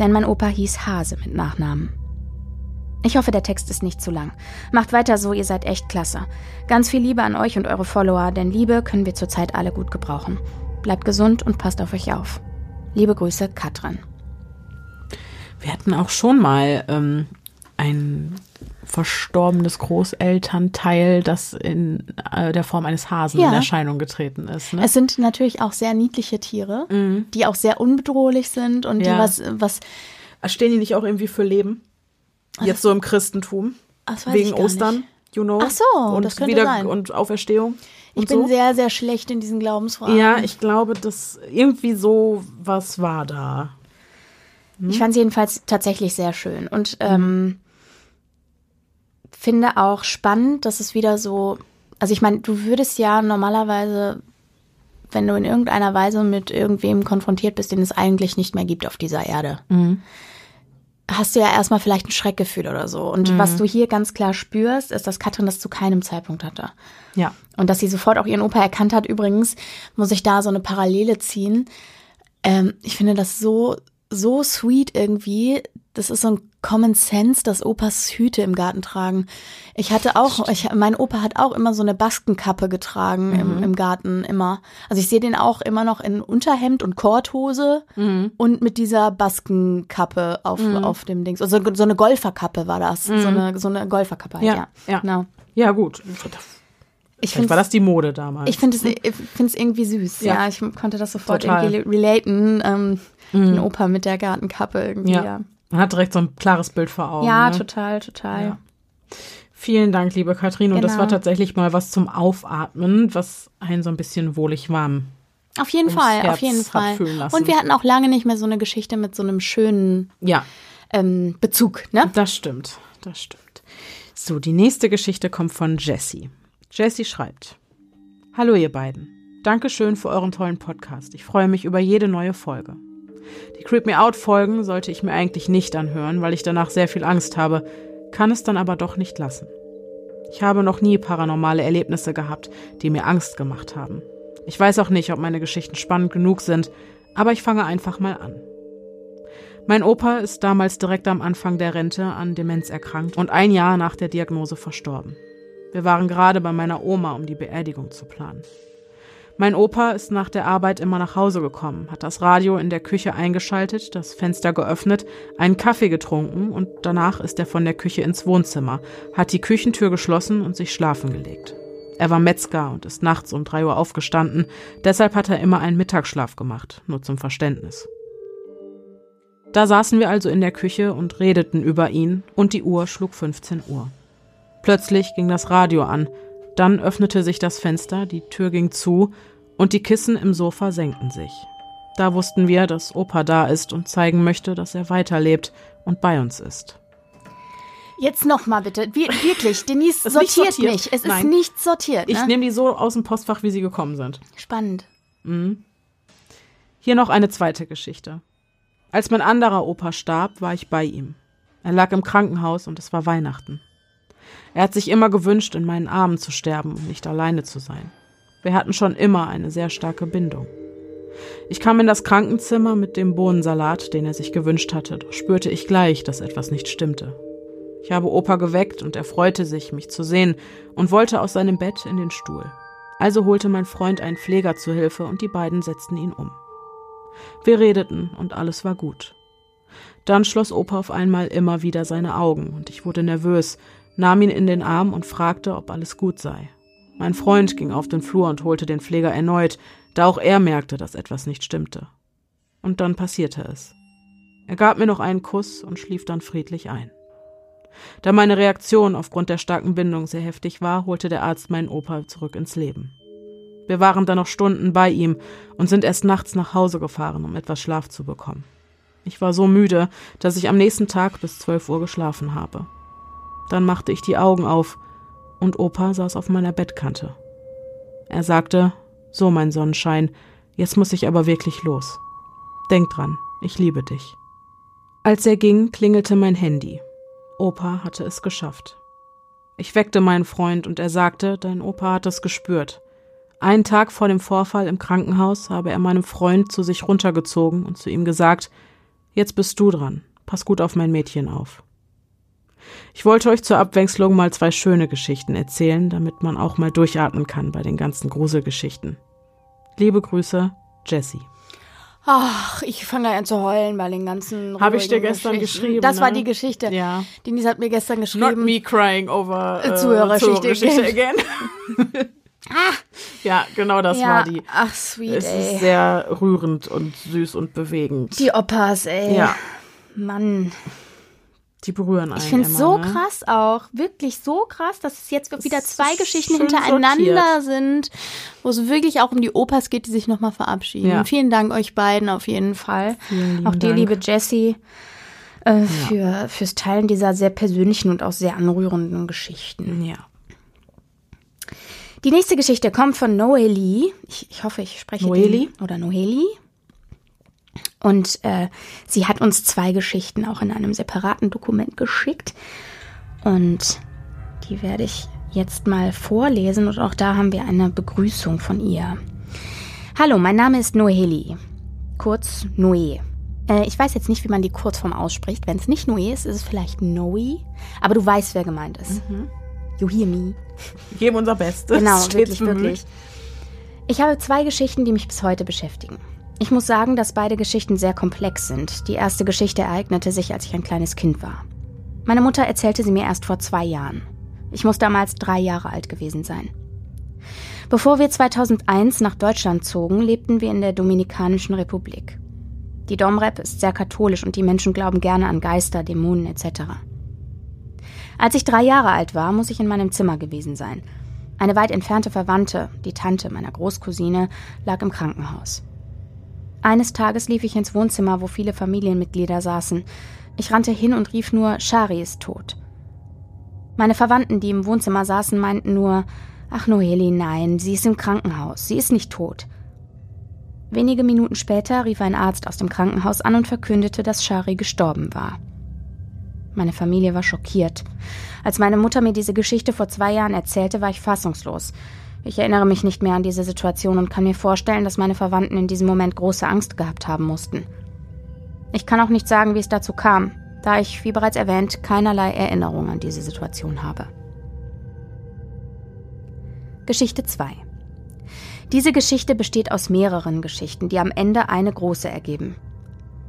Denn mein Opa hieß Hase mit Nachnamen. Ich hoffe, der Text ist nicht zu lang. Macht weiter so, ihr seid echt klasse. Ganz viel Liebe an euch und eure Follower, denn Liebe können wir zurzeit alle gut gebrauchen. Bleibt gesund und passt auf euch auf. Liebe Grüße, Katrin. Wir hatten auch schon mal ähm, ein verstorbenes Großelternteil, das in äh, der Form eines Hasen ja. in Erscheinung getreten ist. Ne? Es sind natürlich auch sehr niedliche Tiere, mhm. die auch sehr unbedrohlich sind und ja. die was, was. Stehen die nicht auch irgendwie für Leben? Jetzt so im Christentum. wegen Ostern, nicht. you know. Ach so, und das könnte wieder sein. und Auferstehung. Und ich bin so. sehr, sehr schlecht in diesen Glaubensfragen. Ja, ich glaube, dass irgendwie so was war da. Hm? Ich fand es jedenfalls tatsächlich sehr schön und ähm, finde auch spannend, dass es wieder so, also ich meine, du würdest ja normalerweise, wenn du in irgendeiner Weise mit irgendwem konfrontiert bist, den es eigentlich nicht mehr gibt auf dieser Erde, mhm hast du ja erstmal vielleicht ein Schreckgefühl oder so. Und mhm. was du hier ganz klar spürst, ist, dass Katrin das zu keinem Zeitpunkt hatte. Ja. Und dass sie sofort auch ihren Opa erkannt hat. Übrigens muss ich da so eine Parallele ziehen. Ähm, ich finde das so, so sweet irgendwie. Das ist so ein Common Sense, dass Opas Hüte im Garten tragen. Ich hatte auch, ich, mein Opa hat auch immer so eine Baskenkappe getragen mhm. im, im Garten, immer. Also ich sehe den auch immer noch in Unterhemd und Korthose mhm. und mit dieser Baskenkappe auf, mhm. auf dem Dings. Also so eine Golferkappe war das. So, mhm. eine, so eine Golferkappe, halt, ja. Ja, ja. Genau. ja gut. Ich finde war das die Mode damals. Ich finde es ich irgendwie süß. Ja. ja. ich konnte das sofort Total. irgendwie relaten. Ähm, mhm. Ein Opa mit der Gartenkappe irgendwie, ja. Man hat direkt so ein klares Bild vor Augen. Ja, ne? total, total. Ja. Vielen Dank, liebe Katrin. Und das war genau. tatsächlich mal was zum Aufatmen, was einen so ein bisschen wohlig warm. Auf jeden Fall, Herz auf jeden Fall. Und wir hatten auch lange nicht mehr so eine Geschichte mit so einem schönen ja. ähm, Bezug, ne? Das stimmt, das stimmt. So, die nächste Geschichte kommt von Jessie. Jessie schreibt: Hallo, ihr beiden. Dankeschön für euren tollen Podcast. Ich freue mich über jede neue Folge. Die Creep Me Out Folgen sollte ich mir eigentlich nicht anhören, weil ich danach sehr viel Angst habe, kann es dann aber doch nicht lassen. Ich habe noch nie paranormale Erlebnisse gehabt, die mir Angst gemacht haben. Ich weiß auch nicht, ob meine Geschichten spannend genug sind, aber ich fange einfach mal an. Mein Opa ist damals direkt am Anfang der Rente an Demenz erkrankt und ein Jahr nach der Diagnose verstorben. Wir waren gerade bei meiner Oma, um die Beerdigung zu planen. Mein Opa ist nach der Arbeit immer nach Hause gekommen, hat das Radio in der Küche eingeschaltet, das Fenster geöffnet, einen Kaffee getrunken und danach ist er von der Küche ins Wohnzimmer, hat die Küchentür geschlossen und sich schlafen gelegt. Er war Metzger und ist nachts um drei Uhr aufgestanden, deshalb hat er immer einen Mittagsschlaf gemacht, nur zum Verständnis. Da saßen wir also in der Küche und redeten über ihn und die Uhr schlug 15 Uhr. Plötzlich ging das Radio an, dann öffnete sich das Fenster, die Tür ging zu und die Kissen im Sofa senkten sich. Da wussten wir, dass Opa da ist und zeigen möchte, dass er weiterlebt und bei uns ist. Jetzt nochmal bitte. Wir, wirklich, Denise sortiert, sortiert, mich. Es Nein. ist nicht sortiert. Ne? Ich nehme die so aus dem Postfach, wie sie gekommen sind. Spannend. Mhm. Hier noch eine zweite Geschichte. Als mein anderer Opa starb, war ich bei ihm. Er lag im Krankenhaus und es war Weihnachten. Er hat sich immer gewünscht, in meinen Armen zu sterben und nicht alleine zu sein. Wir hatten schon immer eine sehr starke Bindung. Ich kam in das Krankenzimmer mit dem Bohnensalat, den er sich gewünscht hatte, doch spürte ich gleich, dass etwas nicht stimmte. Ich habe Opa geweckt und er freute sich, mich zu sehen und wollte aus seinem Bett in den Stuhl. Also holte mein Freund einen Pfleger zu Hilfe und die beiden setzten ihn um. Wir redeten und alles war gut. Dann schloss Opa auf einmal immer wieder seine Augen und ich wurde nervös, nahm ihn in den Arm und fragte, ob alles gut sei. Mein Freund ging auf den Flur und holte den Pfleger erneut, da auch er merkte, dass etwas nicht stimmte. Und dann passierte es. Er gab mir noch einen Kuss und schlief dann friedlich ein. Da meine Reaktion aufgrund der starken Bindung sehr heftig war, holte der Arzt meinen Opa zurück ins Leben. Wir waren dann noch Stunden bei ihm und sind erst nachts nach Hause gefahren, um etwas Schlaf zu bekommen. Ich war so müde, dass ich am nächsten Tag bis zwölf Uhr geschlafen habe. Dann machte ich die Augen auf und Opa saß auf meiner Bettkante. Er sagte, so mein Sonnenschein, jetzt muss ich aber wirklich los. Denk dran, ich liebe dich. Als er ging, klingelte mein Handy. Opa hatte es geschafft. Ich weckte meinen Freund und er sagte, dein Opa hat es gespürt. Einen Tag vor dem Vorfall im Krankenhaus habe er meinen Freund zu sich runtergezogen und zu ihm gesagt, jetzt bist du dran, pass gut auf mein Mädchen auf. Ich wollte euch zur Abwechslung mal zwei schöne Geschichten erzählen, damit man auch mal durchatmen kann bei den ganzen Gruselgeschichten. Liebe Grüße, Jessie. Ach, ich fange an zu heulen bei den ganzen. Habe ich dir gestern geschrieben? Das ne? war die Geschichte. Ja. Denise hat mir gestern geschrieben. Not me crying over äh, Zuhörergeschichte Zuhörergeschichte again. Ah, ja, genau das ja. war die. Ach, sweet, Es ey. ist sehr rührend und süß und bewegend. die Opas, ey. ja, Mann. Die berühren einen. Ich finde es so ne? krass auch. Wirklich so krass, dass es jetzt wieder ist zwei Geschichten hintereinander sind, wo es wirklich auch um die Opas geht, die sich nochmal verabschieden. Ja. Vielen Dank euch beiden auf jeden Fall. Auch dir, Dank. liebe Jessie, äh, für, fürs Teilen dieser sehr persönlichen und auch sehr anrührenden Geschichten. Ja. Die nächste Geschichte kommt von Noeli. Ich, ich hoffe, ich spreche Noeli? Den, oder Noeli. Und äh, sie hat uns zwei Geschichten auch in einem separaten Dokument geschickt. Und die werde ich jetzt mal vorlesen. Und auch da haben wir eine Begrüßung von ihr. Hallo, mein Name ist Noeli. Kurz Noe. Äh, ich weiß jetzt nicht, wie man die Kurzform ausspricht. Wenn es nicht Noe ist, ist es vielleicht Noe. Aber du weißt, wer gemeint ist. You hear me. Wir geben unser Bestes. Genau, stets wirklich, bemüht. wirklich. Ich habe zwei Geschichten, die mich bis heute beschäftigen. Ich muss sagen, dass beide Geschichten sehr komplex sind. Die erste Geschichte ereignete sich, als ich ein kleines Kind war. Meine Mutter erzählte sie mir erst vor zwei Jahren. Ich muss damals drei Jahre alt gewesen sein. Bevor wir 2001 nach Deutschland zogen, lebten wir in der Dominikanischen Republik. Die Domrep ist sehr katholisch und die Menschen glauben gerne an Geister, Dämonen etc. Als ich drei Jahre alt war, muss ich in meinem Zimmer gewesen sein. Eine weit entfernte Verwandte, die Tante meiner Großcousine, lag im Krankenhaus. Eines Tages lief ich ins Wohnzimmer, wo viele Familienmitglieder saßen. Ich rannte hin und rief nur, Shari ist tot. Meine Verwandten, die im Wohnzimmer saßen, meinten nur, ach Noeli, nein, sie ist im Krankenhaus, sie ist nicht tot. Wenige Minuten später rief ein Arzt aus dem Krankenhaus an und verkündete, dass Shari gestorben war. Meine Familie war schockiert. Als meine Mutter mir diese Geschichte vor zwei Jahren erzählte, war ich fassungslos. Ich erinnere mich nicht mehr an diese Situation und kann mir vorstellen, dass meine Verwandten in diesem Moment große Angst gehabt haben mussten. Ich kann auch nicht sagen, wie es dazu kam, da ich, wie bereits erwähnt, keinerlei Erinnerung an diese Situation habe. Geschichte 2 Diese Geschichte besteht aus mehreren Geschichten, die am Ende eine große ergeben.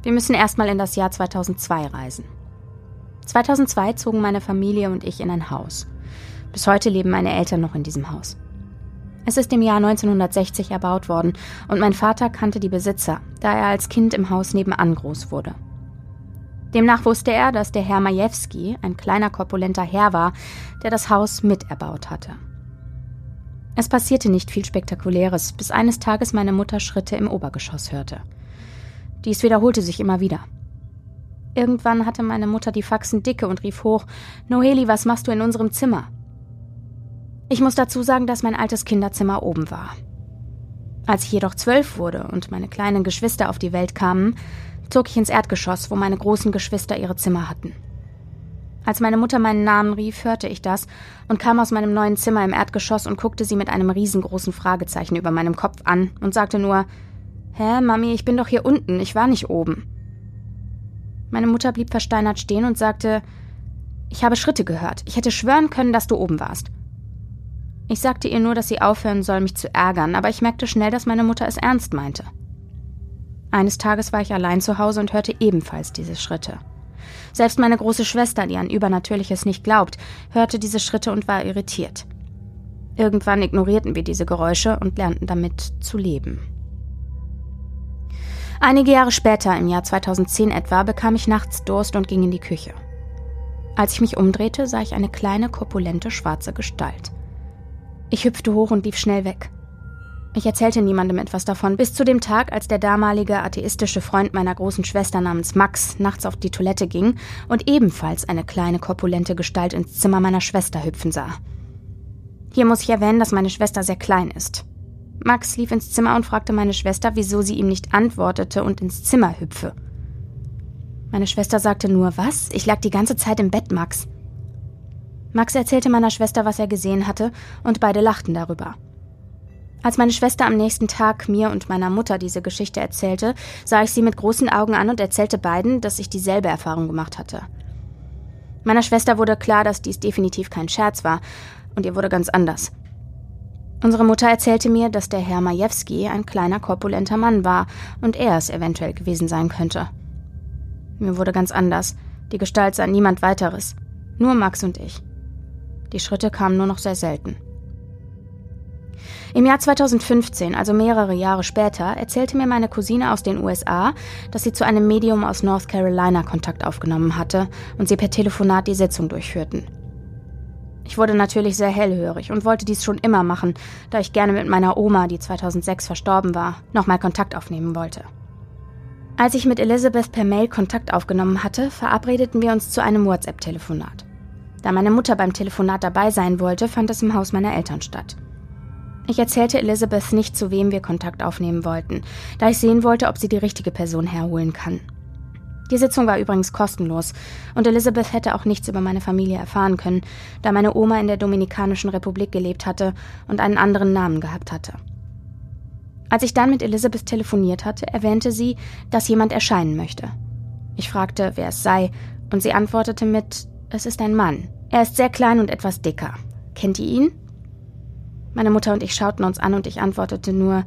Wir müssen erstmal in das Jahr 2002 reisen. 2002 zogen meine Familie und ich in ein Haus. Bis heute leben meine Eltern noch in diesem Haus. Es ist im Jahr 1960 erbaut worden und mein Vater kannte die Besitzer, da er als Kind im Haus nebenan groß wurde. Demnach wusste er, dass der Herr Majewski ein kleiner korpulenter Herr war, der das Haus miterbaut hatte. Es passierte nicht viel Spektakuläres, bis eines Tages meine Mutter Schritte im Obergeschoss hörte. Dies wiederholte sich immer wieder. Irgendwann hatte meine Mutter die Faxen dicke und rief hoch: Noeli, was machst du in unserem Zimmer? Ich muss dazu sagen, dass mein altes Kinderzimmer oben war. Als ich jedoch zwölf wurde und meine kleinen Geschwister auf die Welt kamen, zog ich ins Erdgeschoss, wo meine großen Geschwister ihre Zimmer hatten. Als meine Mutter meinen Namen rief, hörte ich das und kam aus meinem neuen Zimmer im Erdgeschoss und guckte sie mit einem riesengroßen Fragezeichen über meinem Kopf an und sagte nur: Hä, Mami, ich bin doch hier unten, ich war nicht oben. Meine Mutter blieb versteinert stehen und sagte: Ich habe Schritte gehört. Ich hätte schwören können, dass du oben warst. Ich sagte ihr nur, dass sie aufhören soll, mich zu ärgern, aber ich merkte schnell, dass meine Mutter es ernst meinte. Eines Tages war ich allein zu Hause und hörte ebenfalls diese Schritte. Selbst meine große Schwester, die an Übernatürliches nicht glaubt, hörte diese Schritte und war irritiert. Irgendwann ignorierten wir diese Geräusche und lernten damit zu leben. Einige Jahre später, im Jahr 2010 etwa, bekam ich nachts Durst und ging in die Küche. Als ich mich umdrehte, sah ich eine kleine, korpulente, schwarze Gestalt. Ich hüpfte hoch und lief schnell weg. Ich erzählte niemandem etwas davon, bis zu dem Tag, als der damalige atheistische Freund meiner großen Schwester namens Max nachts auf die Toilette ging und ebenfalls eine kleine korpulente Gestalt ins Zimmer meiner Schwester hüpfen sah. Hier muss ich erwähnen, dass meine Schwester sehr klein ist. Max lief ins Zimmer und fragte meine Schwester, wieso sie ihm nicht antwortete und ins Zimmer hüpfe. Meine Schwester sagte nur, was? Ich lag die ganze Zeit im Bett, Max. Max erzählte meiner Schwester, was er gesehen hatte, und beide lachten darüber. Als meine Schwester am nächsten Tag mir und meiner Mutter diese Geschichte erzählte, sah ich sie mit großen Augen an und erzählte beiden, dass ich dieselbe Erfahrung gemacht hatte. Meiner Schwester wurde klar, dass dies definitiv kein Scherz war, und ihr wurde ganz anders. Unsere Mutter erzählte mir, dass der Herr Majewski ein kleiner, korpulenter Mann war und er es eventuell gewesen sein könnte. Mir wurde ganz anders. Die Gestalt sah niemand weiteres. Nur Max und ich. Die Schritte kamen nur noch sehr selten. Im Jahr 2015, also mehrere Jahre später, erzählte mir meine Cousine aus den USA, dass sie zu einem Medium aus North Carolina Kontakt aufgenommen hatte und sie per Telefonat die Sitzung durchführten. Ich wurde natürlich sehr hellhörig und wollte dies schon immer machen, da ich gerne mit meiner Oma, die 2006 verstorben war, nochmal Kontakt aufnehmen wollte. Als ich mit Elizabeth per Mail Kontakt aufgenommen hatte, verabredeten wir uns zu einem WhatsApp-Telefonat. Da meine Mutter beim Telefonat dabei sein wollte, fand es im Haus meiner Eltern statt. Ich erzählte Elizabeth nicht, zu wem wir Kontakt aufnehmen wollten, da ich sehen wollte, ob sie die richtige Person herholen kann. Die Sitzung war übrigens kostenlos und Elizabeth hätte auch nichts über meine Familie erfahren können, da meine Oma in der Dominikanischen Republik gelebt hatte und einen anderen Namen gehabt hatte. Als ich dann mit Elizabeth telefoniert hatte, erwähnte sie, dass jemand erscheinen möchte. Ich fragte, wer es sei, und sie antwortete mit, es ist ein Mann. Er ist sehr klein und etwas dicker. Kennt ihr ihn? Meine Mutter und ich schauten uns an und ich antwortete nur,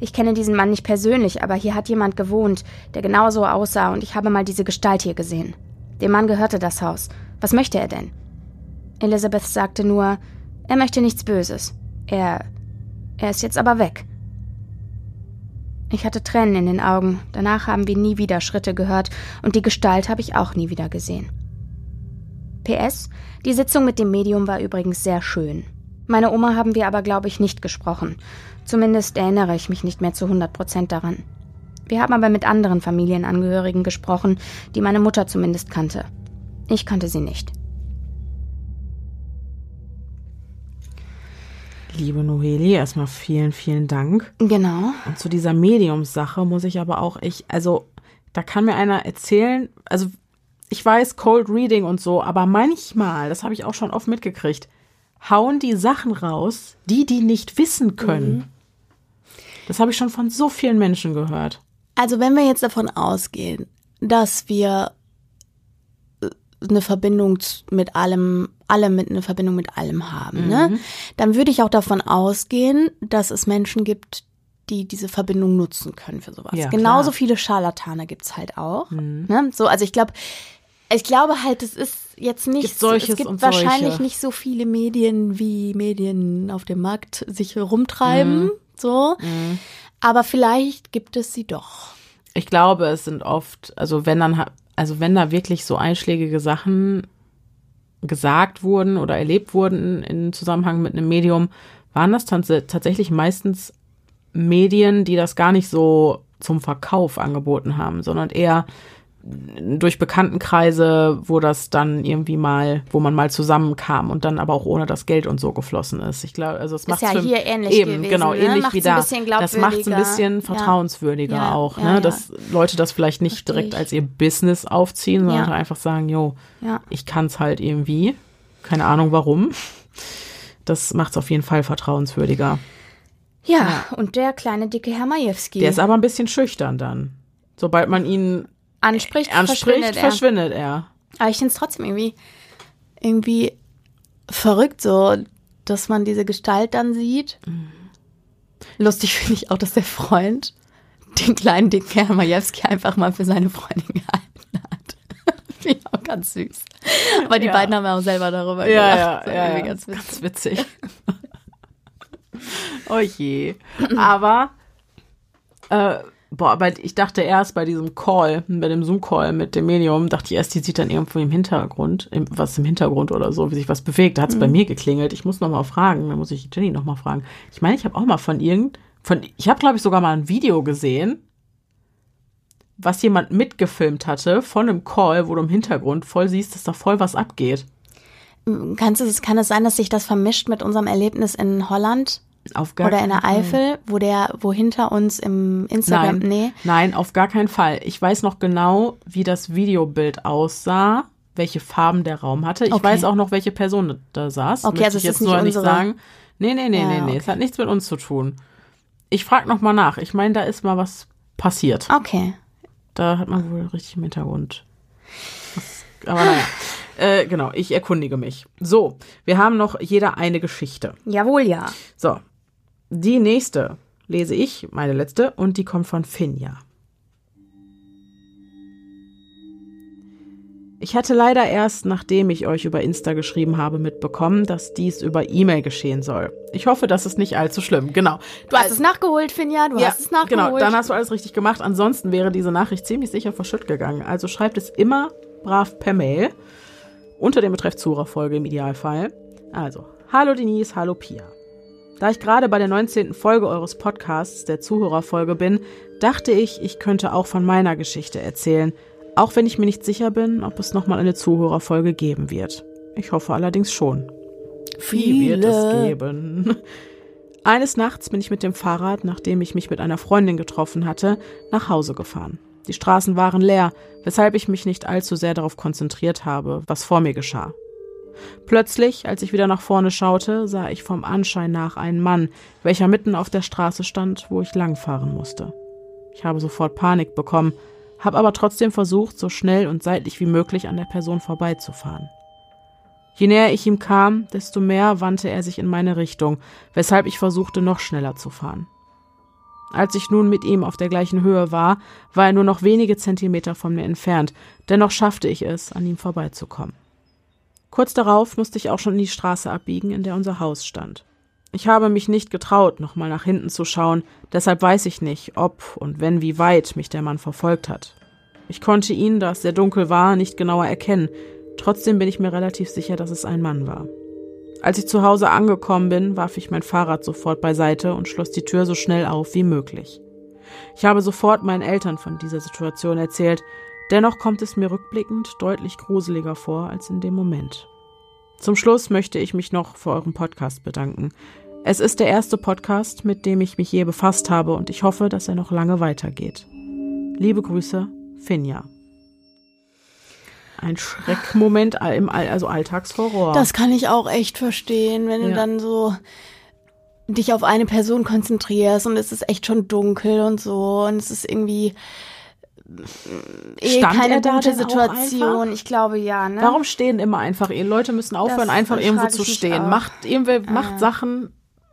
ich kenne diesen Mann nicht persönlich, aber hier hat jemand gewohnt, der genauso aussah und ich habe mal diese Gestalt hier gesehen. Dem Mann gehörte das Haus. Was möchte er denn? Elizabeth sagte nur, er möchte nichts Böses. Er. er ist jetzt aber weg. Ich hatte Tränen in den Augen. Danach haben wir nie wieder Schritte gehört und die Gestalt habe ich auch nie wieder gesehen. PS, die Sitzung mit dem Medium war übrigens sehr schön. Meine Oma haben wir aber, glaube ich, nicht gesprochen. Zumindest erinnere ich mich nicht mehr zu 100 Prozent daran. Wir haben aber mit anderen Familienangehörigen gesprochen, die meine Mutter zumindest kannte. Ich kannte sie nicht. Liebe Noheli, erstmal vielen, vielen Dank. Genau. Und zu dieser Mediumssache muss ich aber auch, ich, also, da kann mir einer erzählen, also, ich weiß, Cold Reading und so, aber manchmal, das habe ich auch schon oft mitgekriegt, hauen die Sachen raus, die die nicht wissen können. Mhm. Das habe ich schon von so vielen Menschen gehört. Also wenn wir jetzt davon ausgehen, dass wir äh, eine Verbindung mit allem, alle mit eine Verbindung mit allem haben, ne? mhm. ne? Dann würde ich auch davon ausgehen, dass es Menschen gibt, die diese Verbindung nutzen können für sowas. Ja, Genauso klar. viele Scharlatane gibt's halt auch. Mhm. Ne? So, also ich glaube, ich glaube halt, es ist jetzt nicht gibt solches es gibt wahrscheinlich solche. nicht so viele Medien, wie Medien auf dem Markt sich rumtreiben, mhm. so. Mhm. Aber vielleicht gibt es sie doch. Ich glaube, es sind oft, also wenn dann, also wenn da wirklich so einschlägige Sachen gesagt wurden oder erlebt wurden in Zusammenhang mit einem Medium, waren das tatsächlich meistens Medien, die das gar nicht so zum Verkauf angeboten haben, sondern eher durch Bekanntenkreise, wo das dann irgendwie mal, wo man mal zusammenkam und dann aber auch ohne das Geld und so geflossen ist. Ich glaube, also es macht ja hier ähnlich eben gewesen, genau ne? ähnlich macht's wie da. Das macht es ein bisschen vertrauenswürdiger ja. auch, ja, ne? Ja, dass Leute das vielleicht nicht Versteh direkt ich. als ihr Business aufziehen, sondern einfach sagen, jo, ich kann es halt irgendwie, keine Ahnung warum. Das macht es auf jeden Fall vertrauenswürdiger. Ja, und der kleine dicke Herr Majewski. Der ist aber ein bisschen schüchtern dann. Sobald man ihn anspricht, verschwindet, er. verschwindet er. Aber ich finde es trotzdem irgendwie, irgendwie verrückt so, dass man diese Gestalt dann sieht. Mhm. Lustig finde ich auch, dass der Freund den kleinen dicken Herr Majewski einfach mal für seine Freundin gehalten hat. finde ich auch ganz süß. Aber die ja. beiden haben ja auch selber darüber ja, gelacht. Ja, ja, ja. Ganz witzig. Ganz witzig. oh je. Aber äh, Boah, aber ich dachte erst bei diesem Call, bei dem Zoom-Call mit dem Medium, dachte ich erst, die sieht dann irgendwo im Hintergrund, im, was im Hintergrund oder so, wie sich was bewegt. Da hat es mhm. bei mir geklingelt. Ich muss noch mal fragen, da muss ich Jenny noch mal fragen. Ich meine, ich habe auch mal von irgend, von, ich habe glaube ich sogar mal ein Video gesehen, was jemand mitgefilmt hatte von einem Call, wo du im Hintergrund voll siehst, dass da voll was abgeht. Kannst du, kann es sein, dass sich das vermischt mit unserem Erlebnis in Holland? Auf gar Oder in der Eifel, wo der, wo hinter uns im Instagram, nein, nee. Nein, auf gar keinen Fall. Ich weiß noch genau, wie das Videobild aussah, welche Farben der Raum hatte. Ich okay. weiß auch noch, welche Person da saß. Okay, Möchte also ich jetzt nur nicht sagen. Nee, nee, nee, ja, nee, nee. Okay. Es hat nichts mit uns zu tun. Ich frage noch mal nach. Ich meine, da ist mal was passiert. Okay. Da hat man wohl richtig im Hintergrund. Aber naja. Äh, genau, ich erkundige mich. So, wir haben noch jeder eine Geschichte. Jawohl, ja. So, die nächste lese ich, meine letzte, und die kommt von Finja. Ich hatte leider erst, nachdem ich euch über Insta geschrieben habe, mitbekommen, dass dies über E-Mail geschehen soll. Ich hoffe, das ist nicht allzu schlimm. Genau. Du hast also, es nachgeholt, Finja, du ja, hast es nachgeholt. Genau, dann hast du alles richtig gemacht. Ansonsten wäre diese Nachricht ziemlich sicher verschütt gegangen. Also schreibt es immer brav per Mail. Unter dem Betreff Zuhörerfolge im Idealfall. Also, hallo Denise, hallo Pia. Da ich gerade bei der 19. Folge eures Podcasts, der Zuhörerfolge bin, dachte ich, ich könnte auch von meiner Geschichte erzählen, auch wenn ich mir nicht sicher bin, ob es nochmal eine Zuhörerfolge geben wird. Ich hoffe allerdings schon. Wie wird es geben? Eines Nachts bin ich mit dem Fahrrad, nachdem ich mich mit einer Freundin getroffen hatte, nach Hause gefahren. Die Straßen waren leer, weshalb ich mich nicht allzu sehr darauf konzentriert habe, was vor mir geschah. Plötzlich, als ich wieder nach vorne schaute, sah ich vom Anschein nach einen Mann, welcher mitten auf der Straße stand, wo ich langfahren musste. Ich habe sofort Panik bekommen, habe aber trotzdem versucht, so schnell und seitlich wie möglich an der Person vorbeizufahren. Je näher ich ihm kam, desto mehr wandte er sich in meine Richtung, weshalb ich versuchte, noch schneller zu fahren. Als ich nun mit ihm auf der gleichen Höhe war, war er nur noch wenige Zentimeter von mir entfernt, dennoch schaffte ich es, an ihm vorbeizukommen. Kurz darauf musste ich auch schon in die Straße abbiegen, in der unser Haus stand. Ich habe mich nicht getraut, nochmal nach hinten zu schauen, deshalb weiß ich nicht, ob und wenn wie weit mich der Mann verfolgt hat. Ich konnte ihn, da es sehr dunkel war, nicht genauer erkennen, trotzdem bin ich mir relativ sicher, dass es ein Mann war. Als ich zu Hause angekommen bin, warf ich mein Fahrrad sofort beiseite und schloss die Tür so schnell auf wie möglich. Ich habe sofort meinen Eltern von dieser Situation erzählt, dennoch kommt es mir rückblickend deutlich gruseliger vor als in dem Moment. Zum Schluss möchte ich mich noch für euren Podcast bedanken. Es ist der erste Podcast, mit dem ich mich je befasst habe und ich hoffe, dass er noch lange weitergeht. Liebe Grüße, Finja ein Schreckmoment im All, also Alltagshorror. Das kann ich auch echt verstehen, wenn ja. du dann so dich auf eine Person konzentrierst und es ist echt schon dunkel und so und es ist irgendwie eh keine gute Situation. Ich glaube ja. Ne? Warum stehen immer einfach? Leute müssen aufhören, das einfach irgendwo zu stehen. Macht irgendwer ah. macht Sachen,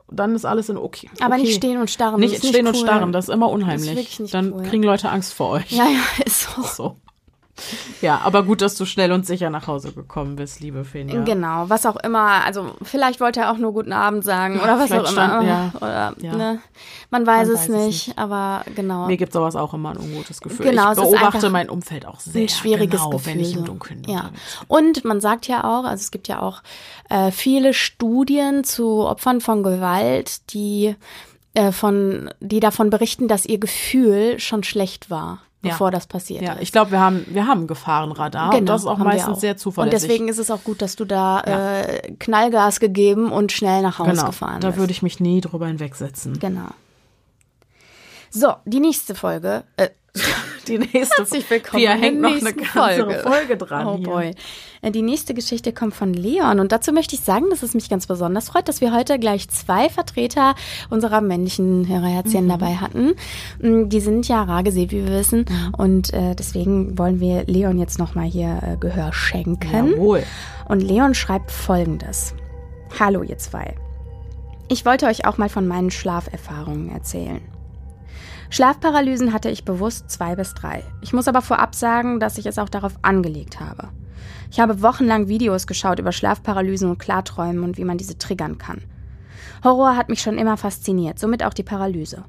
dann ist alles in okay. Aber okay. nicht stehen und starren. Nicht, nicht stehen cool. und starren, das ist immer unheimlich. Ist dann cool. kriegen Leute Angst vor euch. Ja, ja, ist so. so. Ja, aber gut, dass du schnell und sicher nach Hause gekommen bist, liebe Finja. Genau, was auch immer. Also vielleicht wollte er auch nur guten Abend sagen oder was auch stand, immer. Ja. Oder, ja. Ne? Man weiß, Man es, weiß nicht, nicht, aber genau. Mir gibt sowas auch immer ein ungutes Gefühl. Genau, ich beobachte mein Umfeld auch sehr ein schwieriges genau, Gefühl. wenn ich im Dunkeln ja. Und man sagt ja auch, also es gibt ja auch äh, viele Studien zu Opfern von Gewalt, die äh, von, die davon berichten, dass ihr Gefühl schon schlecht war bevor ja. das passiert ja, ist. ich glaube, wir haben, wir haben ein Gefahrenradar genau, und das ist auch meistens auch. sehr zuverlässig. Und deswegen ist es auch gut, dass du da ja. äh, Knallgas gegeben und schnell nach Hause genau, gefahren bist. Da würde ich mich nie drüber hinwegsetzen. Genau. So, die nächste Folge. Äh, die nächste Herzlich willkommen. Hier hängt noch eine Folge. Folge dran. Oh boy. Äh, die nächste Geschichte kommt von Leon und dazu möchte ich sagen, dass es mich ganz besonders freut, dass wir heute gleich zwei Vertreter unserer männlichen Hörerherzchen mhm. dabei hatten. Mm, die sind ja rar gesät, wie wir wissen und äh, deswegen wollen wir Leon jetzt nochmal hier äh, Gehör schenken. Jawohl. Und Leon schreibt folgendes. Hallo ihr zwei. Ich wollte euch auch mal von meinen Schlaferfahrungen erzählen. Schlafparalysen hatte ich bewusst zwei bis drei. Ich muss aber vorab sagen, dass ich es auch darauf angelegt habe. Ich habe wochenlang Videos geschaut über Schlafparalysen und Klarträumen und wie man diese triggern kann. Horror hat mich schon immer fasziniert, somit auch die Paralyse.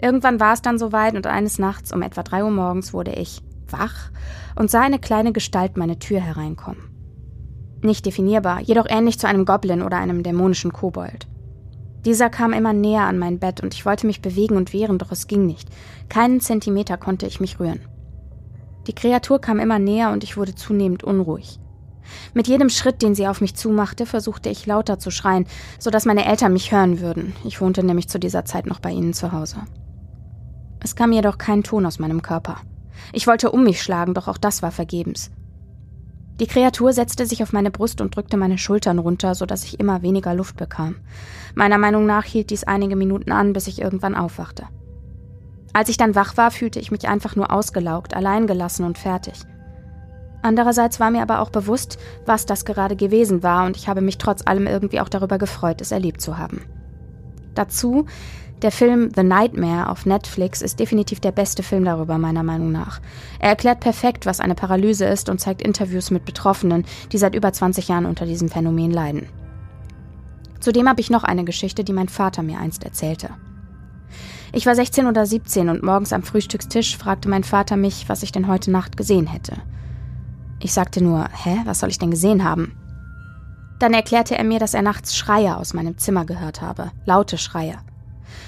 Irgendwann war es dann soweit und eines Nachts um etwa drei Uhr morgens wurde ich wach und sah eine kleine Gestalt meine Tür hereinkommen. Nicht definierbar, jedoch ähnlich zu einem Goblin oder einem dämonischen Kobold. Dieser kam immer näher an mein Bett und ich wollte mich bewegen und wehren, doch es ging nicht. Keinen Zentimeter konnte ich mich rühren. Die Kreatur kam immer näher und ich wurde zunehmend unruhig. Mit jedem Schritt, den sie auf mich zumachte, versuchte ich lauter zu schreien, sodass meine Eltern mich hören würden. Ich wohnte nämlich zu dieser Zeit noch bei ihnen zu Hause. Es kam jedoch kein Ton aus meinem Körper. Ich wollte um mich schlagen, doch auch das war vergebens. Die Kreatur setzte sich auf meine Brust und drückte meine Schultern runter, sodass ich immer weniger Luft bekam. Meiner Meinung nach hielt dies einige Minuten an, bis ich irgendwann aufwachte. Als ich dann wach war, fühlte ich mich einfach nur ausgelaugt, alleingelassen und fertig. Andererseits war mir aber auch bewusst, was das gerade gewesen war, und ich habe mich trotz allem irgendwie auch darüber gefreut, es erlebt zu haben. Dazu, der Film The Nightmare auf Netflix ist definitiv der beste Film darüber, meiner Meinung nach. Er erklärt perfekt, was eine Paralyse ist und zeigt Interviews mit Betroffenen, die seit über 20 Jahren unter diesem Phänomen leiden. Zudem habe ich noch eine Geschichte, die mein Vater mir einst erzählte. Ich war 16 oder 17 und morgens am Frühstückstisch fragte mein Vater mich, was ich denn heute Nacht gesehen hätte. Ich sagte nur, hä, was soll ich denn gesehen haben? Dann erklärte er mir, dass er nachts Schreie aus meinem Zimmer gehört habe, laute Schreie.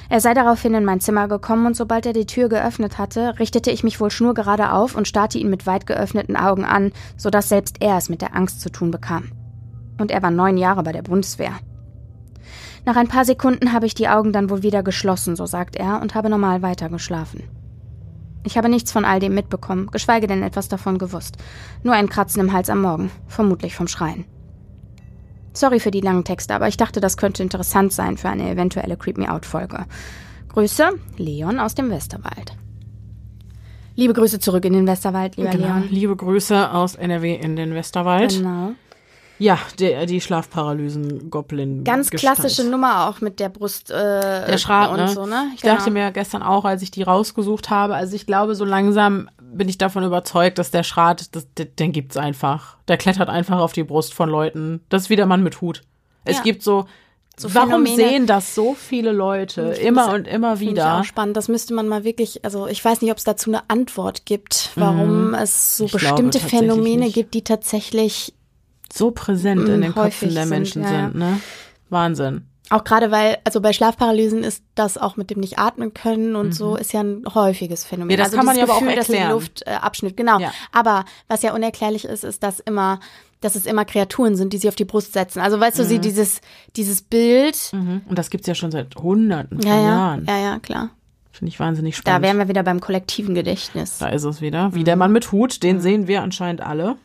Er sei daraufhin in mein Zimmer gekommen und sobald er die Tür geöffnet hatte, richtete ich mich wohl schnurgerade auf und starrte ihn mit weit geöffneten Augen an, so dass selbst er es mit der Angst zu tun bekam. Und er war neun Jahre bei der Bundeswehr. Nach ein paar Sekunden habe ich die Augen dann wohl wieder geschlossen, so sagt er, und habe normal weitergeschlafen. Ich habe nichts von all dem mitbekommen, geschweige denn etwas davon gewusst. Nur ein Kratzen im Hals am Morgen, vermutlich vom Schreien. Sorry für die langen Texte, aber ich dachte, das könnte interessant sein für eine eventuelle Creep Me Out Folge. Grüße, Leon aus dem Westerwald. Liebe Grüße zurück in den Westerwald, lieber genau. Leon. Liebe Grüße aus NRW in den Westerwald. Genau. Ja, die, die Schlafparalysen-Goblin. Ganz klassische Nummer auch mit der Brust äh, der Schrat, und ne? so, ne? Ich dachte mir gestern auch, als ich die rausgesucht habe, also ich glaube, so langsam bin ich davon überzeugt, dass der Schrat, das, den gibt's einfach. Der klettert einfach auf die Brust von Leuten. Das ist wie der Mann mit Hut. Es Ja. gibt so, So warum Phänomene. sehen das so viele Leute immer und immer ich wieder? auch spannend. Das müsste man mal wirklich, also ich weiß nicht, ob es dazu eine Antwort gibt, warum es so Mhm. Ich glaube bestimmte Phänomene gibt, die tatsächlich So präsent in Mm, den Köpfen der sind, Menschen ja, ja. sind, ne? Wahnsinn. auch gerade weil, also bei Schlafparalysen ist das auch mit dem nicht atmen können und so ist ja ein häufiges Phänomen. Mhm. Ja, das also kann man ja aber auch Gefühl, dass die erklären. Luft äh, abschnitt, genau. Ja. Aber was ja unerklärlich ist, ist, dass immer, dass es immer Kreaturen sind, die sie auf die Brust setzen. Also weißt du, Mhm. sie dieses, dieses Bild. Mhm. Und das gibt's ja schon seit Hunderten von Ja, ja, Jahren. ja, ja, klar. Finde ich wahnsinnig Da spannend. wären wir wieder beim kollektiven Gedächtnis. da ist es wieder. Mhm. Wie der Mann mit Hut, den sehen wir anscheinend alle.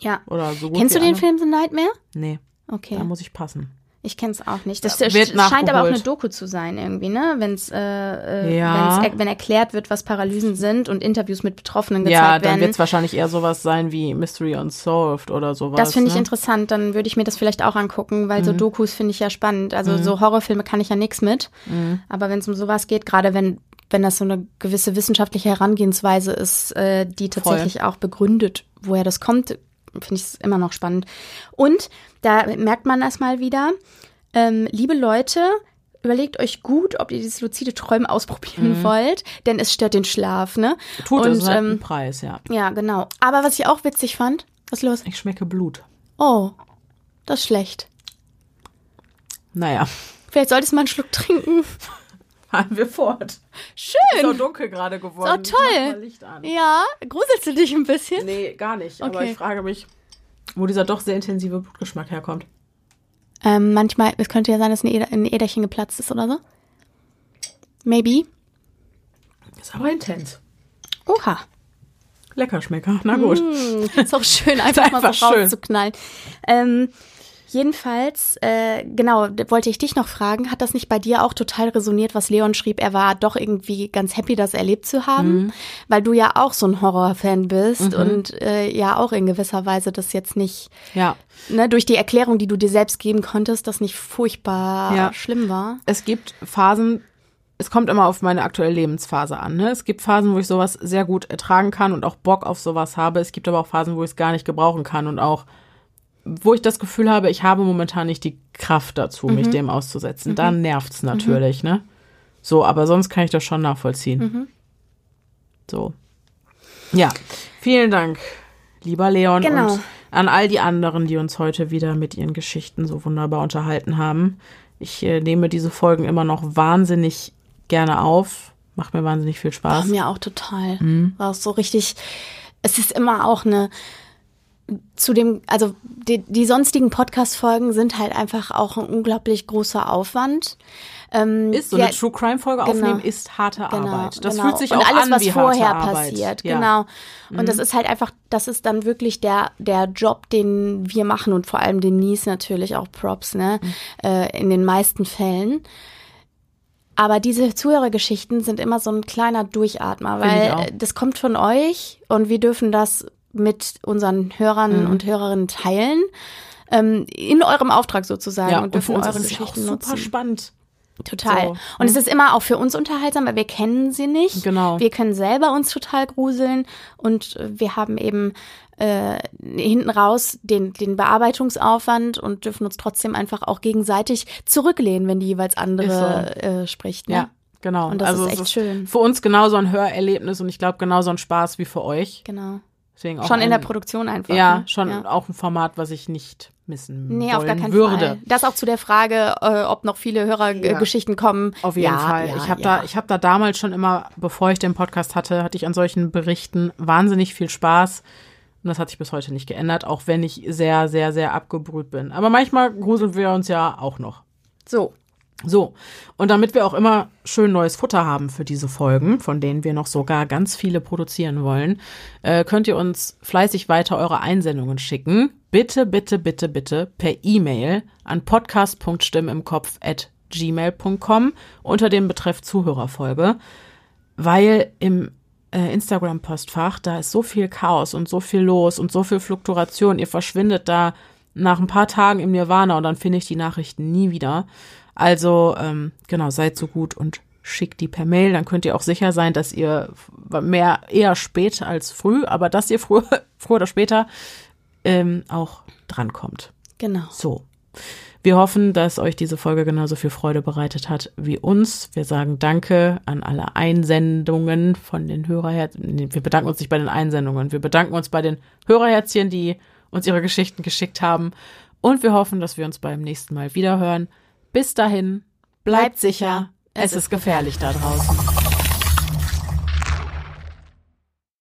Ja. Oder so gut Kennst du den alle. Film The Nightmare? Nee, Okay. da muss ich passen. Ich kenn's auch nicht. Das, Ja, scheint aber auch nachgeholt. eine Doku zu sein irgendwie, ne? Wenn's, äh, äh, Ja. wenn's, wenn erklärt wird, was Paralysen sind und Interviews mit Betroffenen gezeigt Ja, dann werden. wird es wahrscheinlich eher sowas sein wie Mystery Unsolved oder sowas. das finde ich ne? interessant. Dann würde ich mir das vielleicht auch angucken, weil so Mhm. Dokus finde ich ja spannend. Also so Horrorfilme kann ich ja nichts mit. Mhm. Aber wenn es um sowas geht, gerade wenn wenn das so eine gewisse wissenschaftliche Herangehensweise ist, äh, die tatsächlich auch begründet, woher das kommt, finde ich es immer noch spannend. Und da merkt man das mal wieder, ähm, liebe Leute, überlegt euch gut, ob ihr dieses luzide Träumen ausprobieren wollt, denn es stört den Schlaf, ne? Mhm. Tut es halt ähm, Preis, ja. ja, genau. Aber was ich auch witzig fand, was ist los? Ich schmecke Blut. Oh, das ist schlecht. Naja, Vielleicht solltest du mal einen Schluck trinken. fahren wir fort. Schön. So dunkel gerade geworden. Ist doch toll. Mal. Ja, gruselst du dich ein bisschen? Nee, gar nicht. Aber Okay. ich frage mich, wo dieser doch sehr intensive Blutgeschmack herkommt. Ähm, manchmal, es könnte ja sein, dass ein, Äderchen geplatzt ist oder so. Maybe. Ist aber intens. Oha. Lecker Schmecker. Na gut. Hm, ist auch schön, einfach, mal einfach so schön. rauszuknallen. Ähm, jedenfalls, äh, genau, wollte ich dich noch fragen, hat das nicht bei dir auch total resoniert, was Leon schrieb? Er war doch irgendwie ganz happy, das erlebt zu haben, Mhm. weil du ja auch so ein Horrorfan bist und äh, ja auch in gewisser Weise das jetzt nicht, Ja. ne, durch die Erklärung, die du dir selbst geben konntest, das nicht furchtbar Ja. schlimm war. Es gibt Phasen, es kommt immer auf meine aktuelle Lebensphase an. Ne? Es gibt Phasen, wo ich sowas sehr gut ertragen kann und auch Bock auf sowas habe. Es gibt aber auch Phasen, wo ich es gar nicht gebrauchen kann und auch, wo ich das Gefühl habe, ich habe momentan nicht die Kraft dazu, mich dem auszusetzen. Dann nervt's natürlich, ne? So, aber sonst kann ich das schon nachvollziehen. Mhm. So. Ja, vielen Dank, lieber Leon. Genau. Und an all die anderen, die uns heute wieder mit ihren Geschichten so wunderbar unterhalten haben. Ich äh, nehme diese Folgen immer noch wahnsinnig gerne auf. Macht mir wahnsinnig viel War Spaß. mir auch total. Mhm. War auch so richtig. Es ist immer auch eine. Zu dem, also die, die sonstigen Podcast-Folgen sind halt einfach auch ein unglaublich großer Aufwand. Ähm, Ist so eine True Crime Folge genau. aufnehmen ist harte Genau, Arbeit. Das genau. fühlt sich und auch alles, an was wie vorher harte Arbeit. passiert, Ja. Mhm. genau. Und das ist halt einfach, das ist dann wirklich der der Job, den wir machen und vor allem Denise natürlich auch Props, ne, Mhm. äh, in den meisten Fällen. Aber diese Zuhörergeschichten sind immer so ein kleiner Durchatmer, weil das kommt von euch und wir dürfen das mit unseren Hörern Mhm. und Hörerinnen teilen. Ähm, in eurem Auftrag sozusagen Ja, und und für dürfen uns ist auch Geschichten super nutzen. spannend. Total. So, Und es ist immer auch für uns unterhaltsam, weil wir kennen sie nicht. Genau. Wir können selber uns total gruseln und äh, wir haben eben äh, hinten raus den, den Bearbeitungsaufwand und dürfen uns trotzdem einfach auch gegenseitig zurücklehnen, wenn die jeweils andere äh, spricht. Ne? Ja, genau. Und das also ist echt schön. Für uns genauso ein Hörerlebnis und ich glaube genauso ein Spaß wie für euch. Genau. Deswegen auch Schon in ein, der Produktion einfach. Ja, ne? schon Ja. auch ein Format, was ich nicht missen Nee, wollen auf gar keinen würde. Fall. Das auch zu der Frage, äh, ob noch viele Hörergeschichten kommen. Auf jeden ja, Fall. Ja, ich habe ja. da, ich habe da damals schon immer, bevor ich den Podcast hatte, hatte ich an solchen Berichten wahnsinnig viel Spaß. Und das hat sich bis heute nicht geändert, auch wenn ich sehr, sehr, sehr abgebrüht bin. Aber manchmal gruseln wir uns ja auch noch. So. So, und damit wir auch immer schön neues Futter haben für diese Folgen, von denen wir noch sogar ganz viele produzieren wollen, äh, könnt ihr uns fleißig weiter eure Einsendungen schicken. Bitte, bitte, bitte, bitte per E-Mail an podcast.stimmimkopf at gmail.com unter dem Betreff Zuhörerfolge, weil im äh, Instagram-Postfach, da ist so viel Chaos und so viel los und so viel Fluktuation. Ihr verschwindet da nach ein paar Tagen im Nirvana und dann finde ich die Nachrichten nie wieder. Also, ähm, genau, seid so gut und schickt die per Mail. Dann könnt ihr auch sicher sein, dass ihr mehr eher spät als früh, aber dass ihr früher, früher oder später ähm, auch drankommt. Genau. So. Wir hoffen, dass euch diese Folge genauso viel Freude bereitet hat wie uns. Wir sagen Danke an alle Einsendungen von den Hörerherzchen. Nee, wir bedanken uns nicht bei den Einsendungen. Wir bedanken uns bei den Hörerherzchen, die uns ihre Geschichten geschickt haben. Und wir hoffen, dass wir uns beim nächsten Mal wiederhören. Bis dahin, bleibt sicher. Es ist gefährlich da draußen.